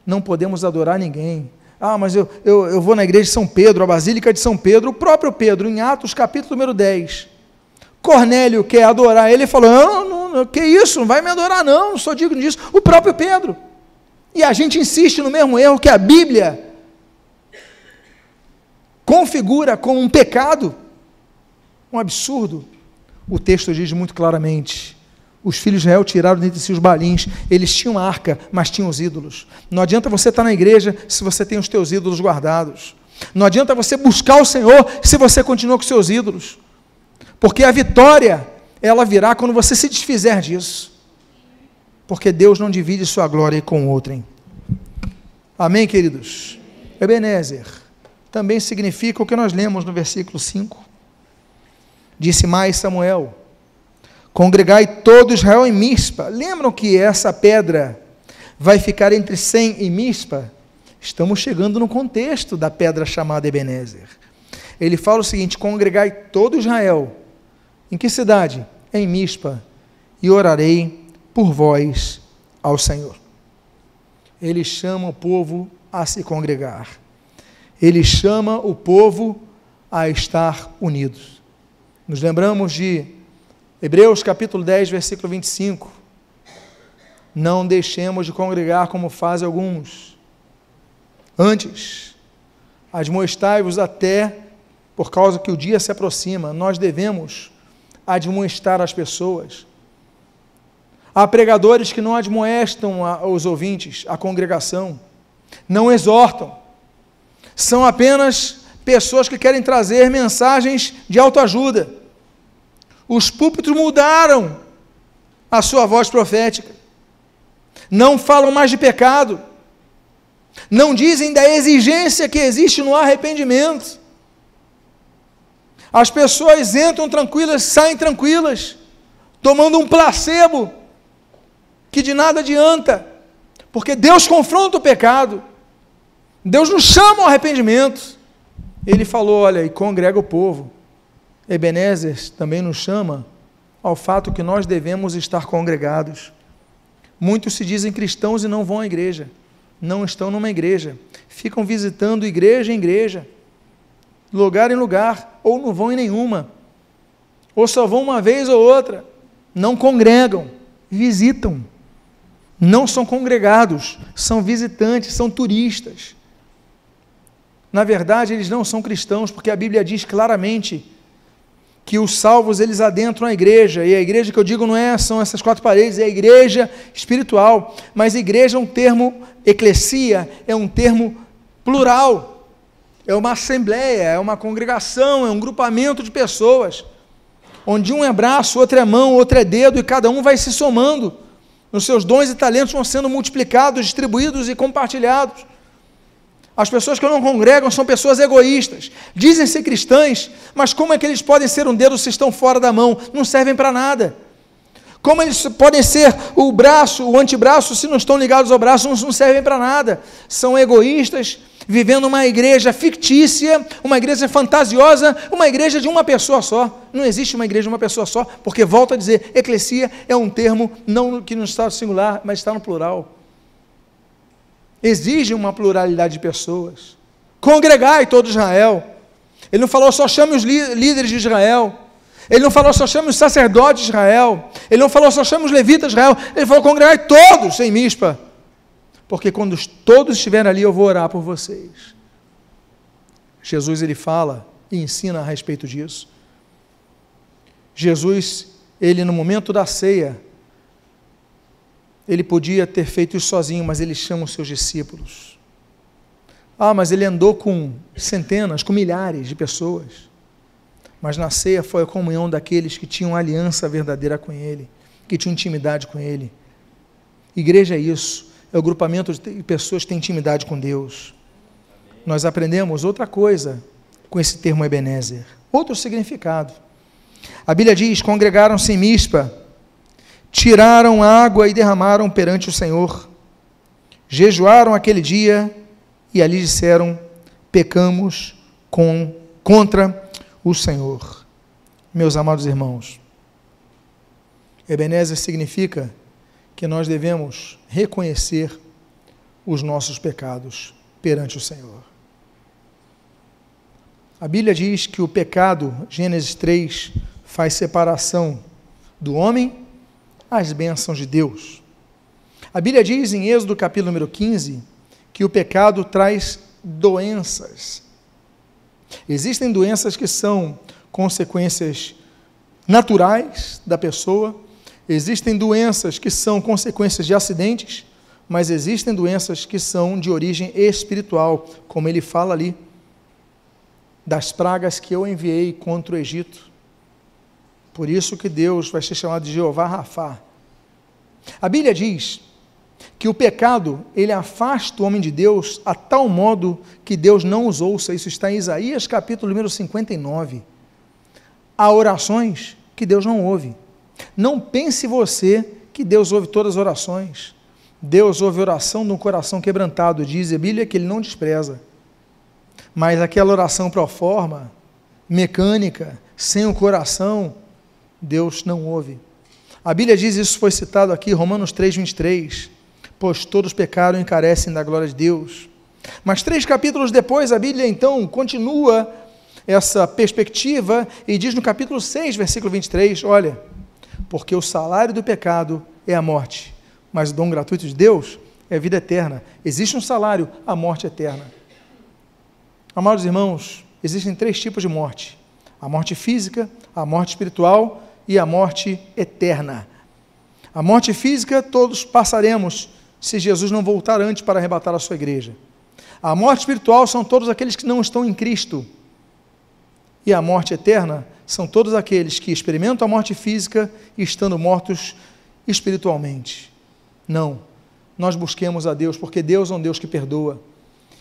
Não podemos adorar ninguém. Ah, mas eu, eu, eu vou na igreja de São Pedro, a Basílica de São Pedro, o próprio Pedro, em Atos capítulo número 10. Cornélio quer adorar ele, falou: não, não, não, que isso, não vai me adorar, não, não sou digno disso. O próprio Pedro. E a gente insiste no mesmo erro que a Bíblia configura como um pecado, um absurdo. O texto diz muito claramente: os filhos de Israel tiraram dentre si os balins, eles tinham arca, mas tinham os ídolos. Não adianta você estar na igreja se você tem os teus ídolos guardados. Não adianta você buscar o Senhor se você continua com seus ídolos. Porque a vitória, ela virá quando você se desfizer disso. Porque Deus não divide sua glória com outrem. Amém, queridos? Ebenezer também significa o que nós lemos no versículo 5. Disse mais Samuel: Congregai todo Israel em Mispa. Lembram que essa pedra vai ficar entre Sem e Mispa? Estamos chegando no contexto da pedra chamada Ebenezer. Ele fala o seguinte: Congregai todo Israel. Em que cidade? Em Mispa. E orarei por vós ao Senhor. Ele chama o povo a se congregar ele chama o povo a estar unidos. Nos lembramos de Hebreus capítulo 10, versículo 25. Não deixemos de congregar como fazem alguns. Antes, admoestai-vos até, por causa que o dia se aproxima, nós devemos admoestar as pessoas. Há pregadores que não admoestam os ouvintes, a congregação, não exortam, são apenas pessoas que querem trazer mensagens de autoajuda. Os púlpitos mudaram a sua voz profética, não falam mais de pecado, não dizem da exigência que existe no arrependimento. As pessoas entram tranquilas, saem tranquilas, tomando um placebo que de nada adianta, porque Deus confronta o pecado, Deus nos chama ao arrependimento. Ele falou: olha, e congrega o povo. Ebenezer também nos chama ao fato que nós devemos estar congregados. Muitos se dizem cristãos e não vão à igreja, não estão numa igreja, ficam visitando igreja em igreja, lugar em lugar, ou não vão em nenhuma, ou só vão uma vez ou outra, não congregam, visitam, não são congregados, são visitantes, são turistas. Na verdade, eles não são cristãos, porque a Bíblia diz claramente que os salvos eles adentram a igreja, e a igreja que eu digo não é são essas quatro paredes, é a igreja espiritual, mas igreja é um termo eclesia, é um termo plural. É uma assembleia, é uma congregação, é um grupamento de pessoas, onde um é braço, outro é mão, outro é dedo, e cada um vai se somando. Os seus dons e talentos vão sendo multiplicados, distribuídos e compartilhados. As pessoas que não congregam são pessoas egoístas. Dizem ser cristãs, mas como é que eles podem ser um dedo se estão fora da mão? Não servem para nada. Como eles podem ser o braço, o antebraço, se não estão ligados ao braço, não, não servem para nada. São egoístas, vivendo uma igreja fictícia, uma igreja fantasiosa, uma igreja de uma pessoa só. Não existe uma igreja de uma pessoa só, porque, volto a dizer, eclesia é um termo não que não está no singular, mas está no plural exige uma pluralidade de pessoas. Congregai todo Israel. Ele não falou só chame os líderes de Israel. Ele não falou só chame os sacerdotes de Israel. Ele não falou só chame os levitas de Israel. Ele falou congregai todos em Mispa. Porque quando todos estiverem ali, eu vou orar por vocês. Jesus ele fala e ensina a respeito disso. Jesus, ele no momento da ceia, ele podia ter feito isso sozinho, mas ele chama os seus discípulos. Ah, mas ele andou com centenas, com milhares de pessoas. Mas na ceia foi a comunhão daqueles que tinham aliança verdadeira com ele, que tinham intimidade com ele. Igreja é isso, é o grupamento de pessoas que têm intimidade com Deus. Nós aprendemos outra coisa com esse termo Ebenezer, outro significado. A Bíblia diz: congregaram-se em Mispa tiraram água e derramaram perante o Senhor. Jejuaram aquele dia e ali disseram: pecamos com, contra o Senhor. Meus amados irmãos, Ebenezer significa que nós devemos reconhecer os nossos pecados perante o Senhor. A Bíblia diz que o pecado, Gênesis 3, faz separação do homem as bênçãos de Deus. A Bíblia diz em Êxodo capítulo número 15 que o pecado traz doenças. Existem doenças que são consequências naturais da pessoa, existem doenças que são consequências de acidentes, mas existem doenças que são de origem espiritual, como ele fala ali, das pragas que eu enviei contra o Egito. Por isso que Deus vai ser chamado de Jeová Rafá. A Bíblia diz que o pecado, ele afasta o homem de Deus a tal modo que Deus não os ouça. Isso está em Isaías capítulo número 59. Há orações que Deus não ouve. Não pense você que Deus ouve todas as orações. Deus ouve oração de um coração quebrantado, diz a Bíblia que ele não despreza. Mas aquela oração pro forma, mecânica, sem o coração, Deus não ouve. A Bíblia diz, isso foi citado aqui, Romanos 3, 23, pois todos pecaram e carecem da glória de Deus. Mas três capítulos depois, a Bíblia então continua essa perspectiva e diz no capítulo 6, versículo 23, olha, porque o salário do pecado é a morte, mas o dom gratuito de Deus é a vida eterna. Existe um salário, a morte eterna. Amados irmãos, existem três tipos de morte: a morte física, a morte espiritual e a morte eterna. A morte física todos passaremos se Jesus não voltar antes para arrebatar a sua igreja. A morte espiritual são todos aqueles que não estão em Cristo. E a morte eterna são todos aqueles que experimentam a morte física estando mortos espiritualmente. Não. Nós busquemos a Deus, porque Deus é um Deus que perdoa.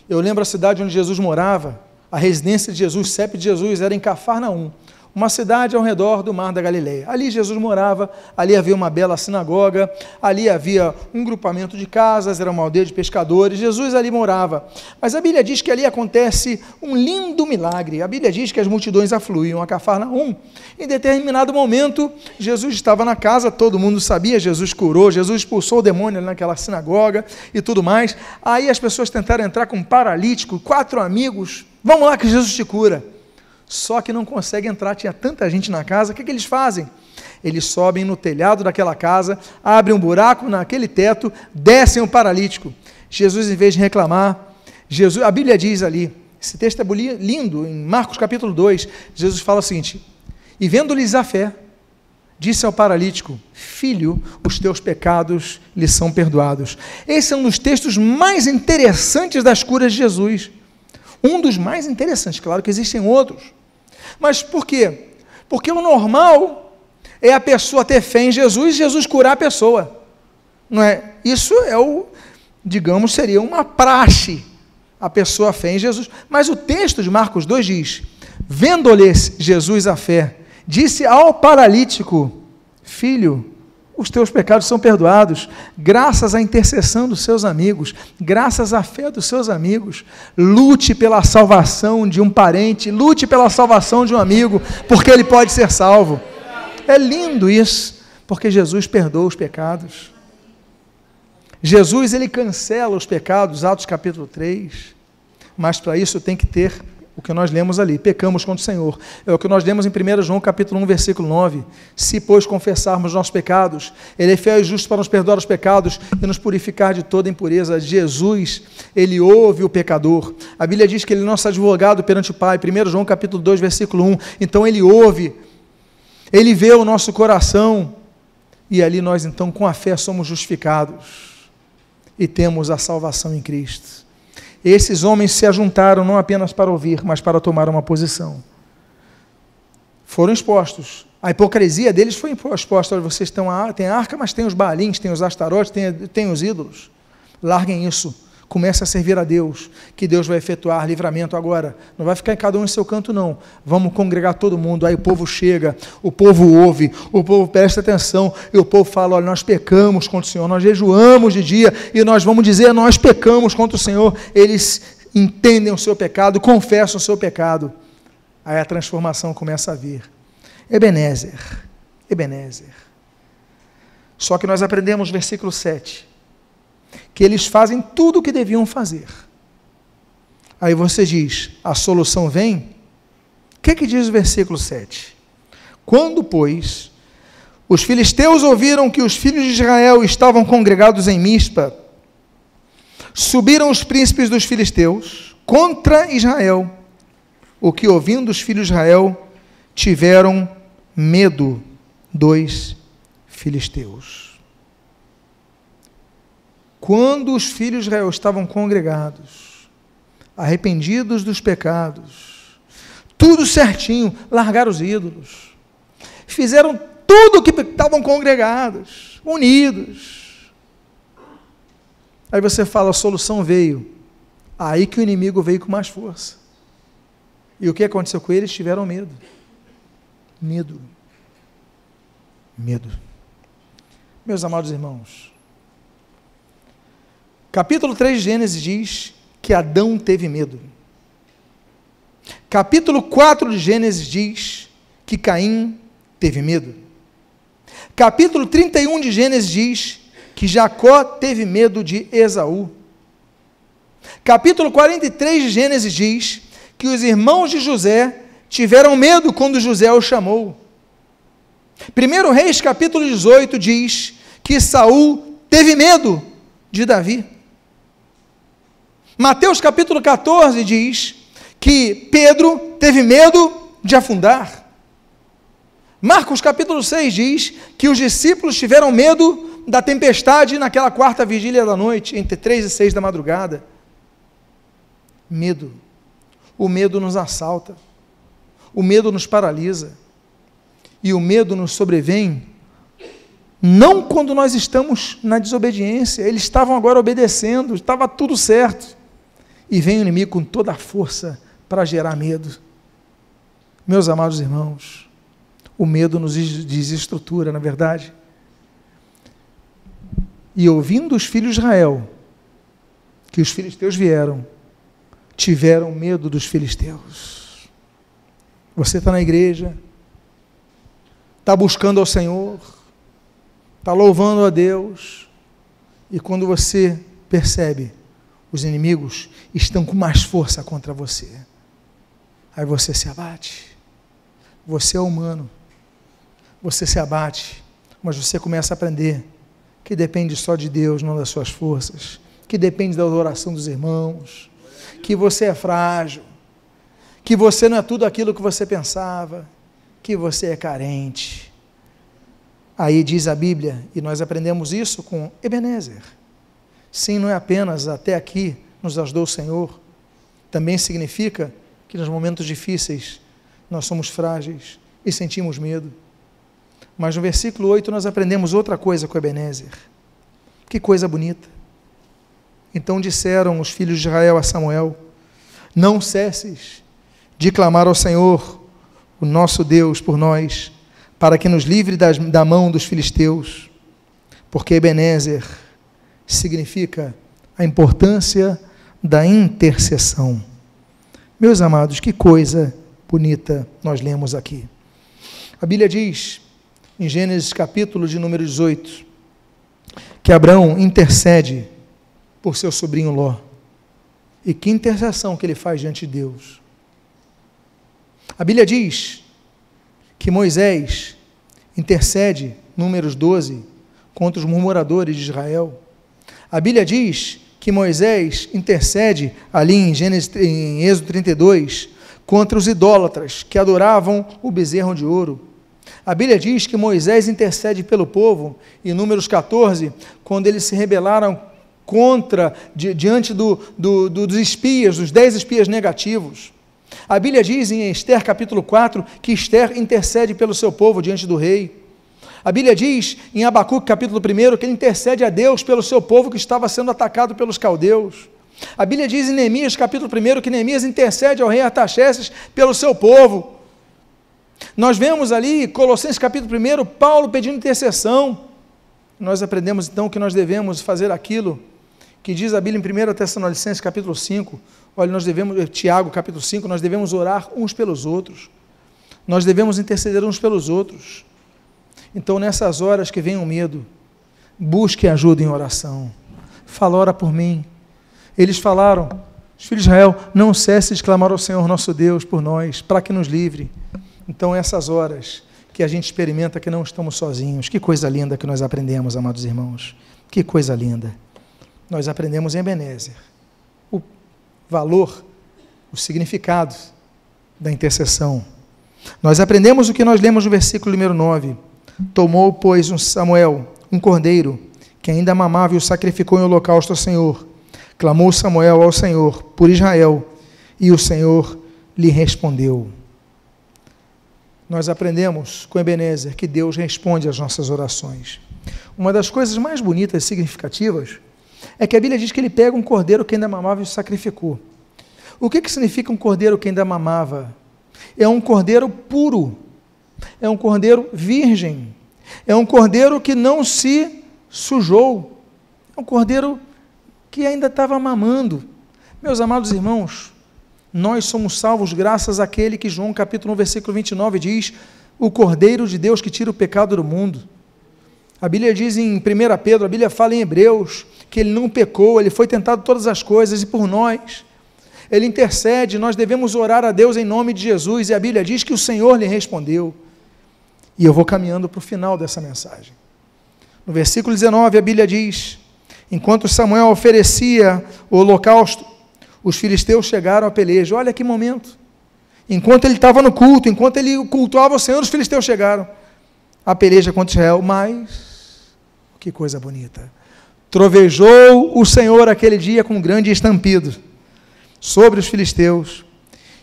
Eu lembro a cidade onde Jesus morava, a residência de Jesus, CEP de Jesus, era em Cafarnaum uma cidade ao redor do Mar da Galileia. Ali Jesus morava, ali havia uma bela sinagoga, ali havia um grupamento de casas, era uma aldeia de pescadores, Jesus ali morava. Mas a Bíblia diz que ali acontece um lindo milagre. A Bíblia diz que as multidões afluíam a Cafarnaum. Em determinado momento, Jesus estava na casa, todo mundo sabia, Jesus curou, Jesus expulsou o demônio naquela sinagoga e tudo mais. Aí as pessoas tentaram entrar com um paralítico, quatro amigos, vamos lá que Jesus te cura só que não consegue entrar, tinha tanta gente na casa, o que, que eles fazem? Eles sobem no telhado daquela casa, abrem um buraco naquele teto, descem o paralítico. Jesus, em vez de reclamar, Jesus, a Bíblia diz ali, esse texto é lindo, em Marcos capítulo 2, Jesus fala o seguinte: E vendo-lhes a fé, disse ao paralítico: Filho, os teus pecados lhe são perdoados. Esse é um dos textos mais interessantes das curas de Jesus. Um dos mais interessantes, claro que existem outros. Mas por quê? Porque o normal é a pessoa ter fé em Jesus e Jesus curar a pessoa. Não é? Isso é o, digamos, seria uma praxe a pessoa fé em Jesus. Mas o texto de Marcos 2 diz: Vendo-lhes Jesus a fé, disse ao paralítico: Filho, os teus pecados são perdoados, graças à intercessão dos seus amigos, graças à fé dos seus amigos. Lute pela salvação de um parente, lute pela salvação de um amigo, porque ele pode ser salvo. É lindo isso, porque Jesus perdoa os pecados. Jesus ele cancela os pecados, Atos capítulo 3. Mas para isso tem que ter o que nós lemos ali, pecamos contra o Senhor. É o que nós lemos em 1 João capítulo 1, versículo 9. Se, pois, confessarmos nossos pecados, Ele é fiel e justo para nos perdoar os pecados e nos purificar de toda impureza. Jesus, Ele ouve o pecador. A Bíblia diz que Ele é nosso advogado perante o Pai. 1 João capítulo 2, versículo 1. Então Ele ouve, Ele vê o nosso coração, e ali nós, então, com a fé, somos justificados e temos a salvação em Cristo. Esses homens se ajuntaram não apenas para ouvir, mas para tomar uma posição. Foram expostos. A hipocrisia deles foi exposta. Olha, vocês estão a, tem a arca, mas tem os balins, tem os astarotes, tem, tem os ídolos. Larguem isso. Comece a servir a Deus, que Deus vai efetuar livramento agora. Não vai ficar em cada um em seu canto, não. Vamos congregar todo mundo. Aí o povo chega, o povo ouve, o povo presta atenção, e o povo fala: olha, nós pecamos contra o Senhor, nós jejuamos de dia, e nós vamos dizer: nós pecamos contra o Senhor. Eles entendem o seu pecado, confessam o seu pecado. Aí a transformação começa a vir. Ebenezer, Ebenezer. Só que nós aprendemos versículo 7 que eles fazem tudo o que deviam fazer. Aí você diz, a solução vem? O que, que diz o versículo 7? Quando, pois, os filisteus ouviram que os filhos de Israel estavam congregados em Mispa, subiram os príncipes dos filisteus contra Israel, o que, ouvindo os filhos de Israel, tiveram medo dos filisteus. Quando os filhos de Israel estavam congregados, arrependidos dos pecados, tudo certinho, largaram os ídolos, fizeram tudo que estavam congregados, unidos. Aí você fala, a solução veio. Aí que o inimigo veio com mais força. E o que aconteceu com eles? Tiveram medo. Medo. Medo. Meus amados irmãos, Capítulo 3 de Gênesis diz que Adão teve medo. Capítulo 4 de Gênesis diz que Caim teve medo. Capítulo 31 de Gênesis diz que Jacó teve medo de Esaú. Capítulo 43 de Gênesis diz que os irmãos de José tiveram medo quando José o chamou. 1 Reis capítulo 18 diz que Saul teve medo de Davi. Mateus capítulo 14 diz que Pedro teve medo de afundar. Marcos capítulo 6 diz que os discípulos tiveram medo da tempestade naquela quarta vigília da noite, entre três e seis da madrugada. Medo. O medo nos assalta. O medo nos paralisa. E o medo nos sobrevém não quando nós estamos na desobediência. Eles estavam agora obedecendo, estava tudo certo. E vem o inimigo com toda a força para gerar medo. Meus amados irmãos, o medo nos desestrutura, na verdade. E ouvindo os filhos de Israel, que os filisteus vieram, tiveram medo dos filisteus. Você está na igreja, está buscando ao Senhor, está louvando a Deus, e quando você percebe, os inimigos estão com mais força contra você. Aí você se abate. Você é humano você se abate, mas você começa a aprender que depende só de Deus, não das suas forças, que depende da oração dos irmãos, que você é frágil, que você não é tudo aquilo que você pensava, que você é carente. Aí diz a Bíblia, e nós aprendemos isso com Ebenezer. Sim, não é apenas até aqui nos ajudou o Senhor, também significa que nos momentos difíceis nós somos frágeis e sentimos medo. Mas no versículo 8 nós aprendemos outra coisa com Ebenezer. Que coisa bonita. Então disseram os filhos de Israel a Samuel: Não cesses de clamar ao Senhor, o nosso Deus, por nós, para que nos livre das, da mão dos filisteus. Porque Ebenezer significa a importância da intercessão. Meus amados, que coisa bonita nós lemos aqui. A Bíblia diz em Gênesis capítulo de número 18, que Abraão intercede por seu sobrinho Ló. E que intercessão que ele faz diante de Deus. A Bíblia diz que Moisés intercede, números 12, contra os murmuradores de Israel. A Bíblia diz que Moisés intercede ali em, Gênesis, em Êxodo 32 contra os idólatras que adoravam o bezerro de ouro. A Bíblia diz que Moisés intercede pelo povo, em Números 14, quando eles se rebelaram contra, di, diante do, do, do, dos espias, dos dez espias negativos. A Bíblia diz em Esther capítulo 4 que Esther intercede pelo seu povo diante do rei. A Bíblia diz em Abacuque capítulo 1 que ele intercede a Deus pelo seu povo que estava sendo atacado pelos caldeus. A Bíblia diz em Neemias capítulo 1 que Neemias intercede ao rei Artaxerxes pelo seu povo. Nós vemos ali, Colossenses capítulo 1, Paulo pedindo intercessão. Nós aprendemos então que nós devemos fazer aquilo que diz a Bíblia em 1 Tessalonicenses capítulo 5. Olha, nós devemos, eh, Tiago capítulo 5, nós devemos orar uns pelos outros. Nós devemos interceder uns pelos outros. Então, nessas horas que vem o medo, busque ajuda em oração. Fala, ora por mim. Eles falaram, os filhos de Israel, não cesse de clamar ao Senhor nosso Deus por nós, para que nos livre. Então, essas horas que a gente experimenta que não estamos sozinhos, que coisa linda que nós aprendemos, amados irmãos. Que coisa linda. Nós aprendemos em Ebenezer o valor, o significado da intercessão. Nós aprendemos o que nós lemos no versículo número 9. Tomou, pois, um Samuel, um cordeiro, que ainda mamava e o sacrificou em holocausto ao Senhor. Clamou Samuel ao Senhor por Israel, e o Senhor lhe respondeu nós aprendemos com Ebenezer que Deus responde às nossas orações. Uma das coisas mais bonitas e significativas é que a Bíblia diz que ele pega um cordeiro que ainda mamava e o sacrificou. O que, que significa um cordeiro que ainda mamava? É um cordeiro puro, é um cordeiro virgem, é um cordeiro que não se sujou, é um cordeiro que ainda estava mamando. Meus amados irmãos, nós somos salvos graças àquele que João capítulo 1, versículo 29 diz, o Cordeiro de Deus que tira o pecado do mundo. A Bíblia diz em 1 Pedro, a Bíblia fala em Hebreus, que ele não pecou, ele foi tentado todas as coisas e por nós. Ele intercede, nós devemos orar a Deus em nome de Jesus, e a Bíblia diz que o Senhor lhe respondeu. E eu vou caminhando para o final dessa mensagem. No versículo 19, a Bíblia diz: Enquanto Samuel oferecia o holocausto, os filisteus chegaram a peleja. Olha que momento. Enquanto ele estava no culto, enquanto ele cultuava o Senhor, os filisteus chegaram. A peleja contra Israel, mas que coisa bonita. Trovejou o Senhor aquele dia com um grande estampido sobre os filisteus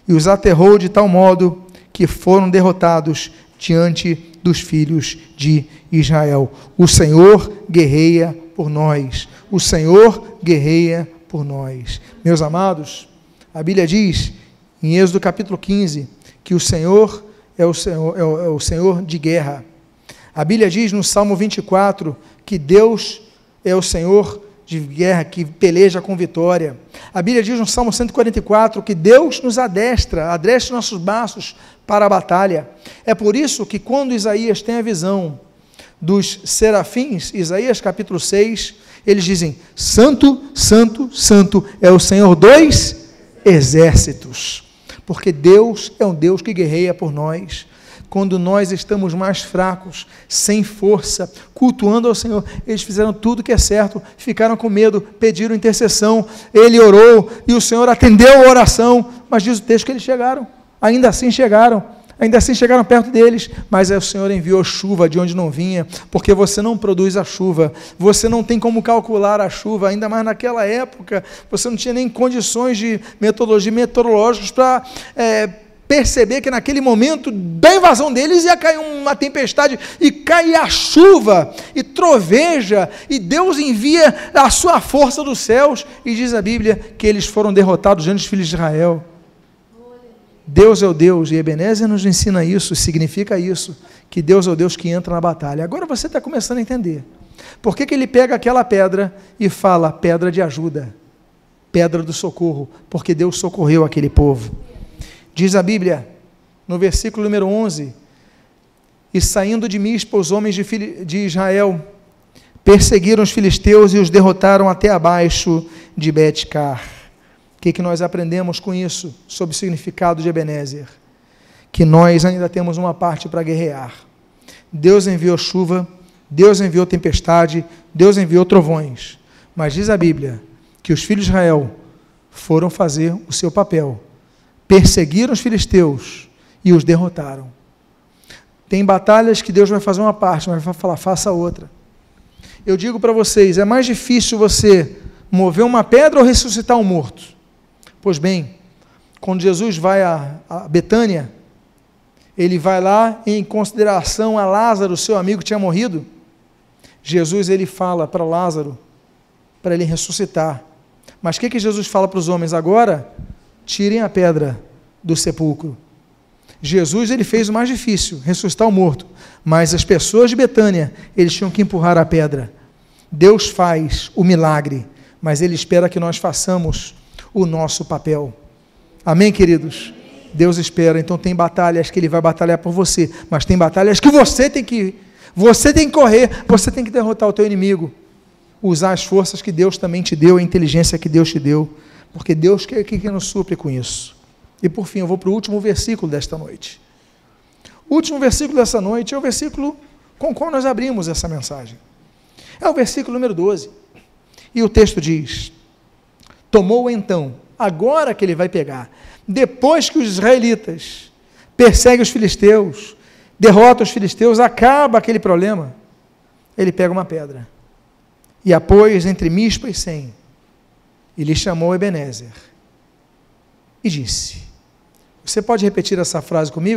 e os aterrou de tal modo que foram derrotados diante dos filhos de Israel. O Senhor guerreia por nós. O Senhor guerreia por nós. Meus amados, a Bíblia diz em Êxodo capítulo 15 que o Senhor é o Senhor, é o, é o Senhor de guerra. A Bíblia diz no Salmo 24 que Deus é o Senhor de guerra que peleja com vitória. A Bíblia diz no Salmo 144 que Deus nos adestra, adestra nossos braços para a batalha. É por isso que quando Isaías tem a visão dos serafins, Isaías capítulo 6, eles dizem: Santo, Santo, Santo é o Senhor dos exércitos. Porque Deus é um Deus que guerreia por nós. Quando nós estamos mais fracos, sem força, cultuando ao Senhor, eles fizeram tudo que é certo, ficaram com medo, pediram intercessão, ele orou e o Senhor atendeu a oração, mas diz o texto que eles chegaram, ainda assim chegaram. Ainda assim chegaram perto deles, mas o Senhor enviou chuva de onde não vinha, porque você não produz a chuva, você não tem como calcular a chuva, ainda mais naquela época, você não tinha nem condições de metodologia meteorológicas para é, perceber que naquele momento da invasão deles ia cair uma tempestade e cai a chuva e troveja e Deus envia a sua força dos céus e diz a Bíblia que eles foram derrotados diante dos filhos de Israel. Deus é o Deus, e Ebenezer nos ensina isso, significa isso, que Deus é o Deus que entra na batalha. Agora você está começando a entender. Por que, que ele pega aquela pedra e fala pedra de ajuda, pedra do socorro? Porque Deus socorreu aquele povo. Diz a Bíblia, no versículo número 11: E saindo de Mispa, os homens de, de Israel perseguiram os filisteus e os derrotaram até abaixo de Betcar que, que nós aprendemos com isso, sobre o significado de Ebenezer? Que nós ainda temos uma parte para guerrear. Deus enviou chuva, Deus enviou tempestade, Deus enviou trovões. Mas diz a Bíblia que os filhos de Israel foram fazer o seu papel, perseguiram os filisteus e os derrotaram. Tem batalhas que Deus vai fazer uma parte, mas vai falar, faça outra. Eu digo para vocês, é mais difícil você mover uma pedra ou ressuscitar um morto. Pois bem, quando Jesus vai a, a Betânia, ele vai lá em consideração a Lázaro, seu amigo que tinha morrido. Jesus ele fala para Lázaro para ele ressuscitar. Mas o que, que Jesus fala para os homens agora? Tirem a pedra do sepulcro. Jesus ele fez o mais difícil, ressuscitar o morto, mas as pessoas de Betânia, eles tinham que empurrar a pedra. Deus faz o milagre, mas ele espera que nós façamos o nosso papel. Amém, queridos? Deus espera. Então tem batalhas que Ele vai batalhar por você, mas tem batalhas que você tem que você tem que correr, você tem que derrotar o teu inimigo. Usar as forças que Deus também te deu, a inteligência que Deus te deu, porque Deus quer que, que nos supre com isso. E por fim, eu vou para o último versículo desta noite. O último versículo dessa noite é o versículo com o qual nós abrimos essa mensagem. É o versículo número 12. E o texto diz: Tomou então, agora que ele vai pegar, depois que os israelitas perseguem os filisteus, derrotam os filisteus, acaba aquele problema, ele pega uma pedra e a pôs entre Mispa e Sem, e lhe chamou Ebenezer, e disse, você pode repetir essa frase comigo?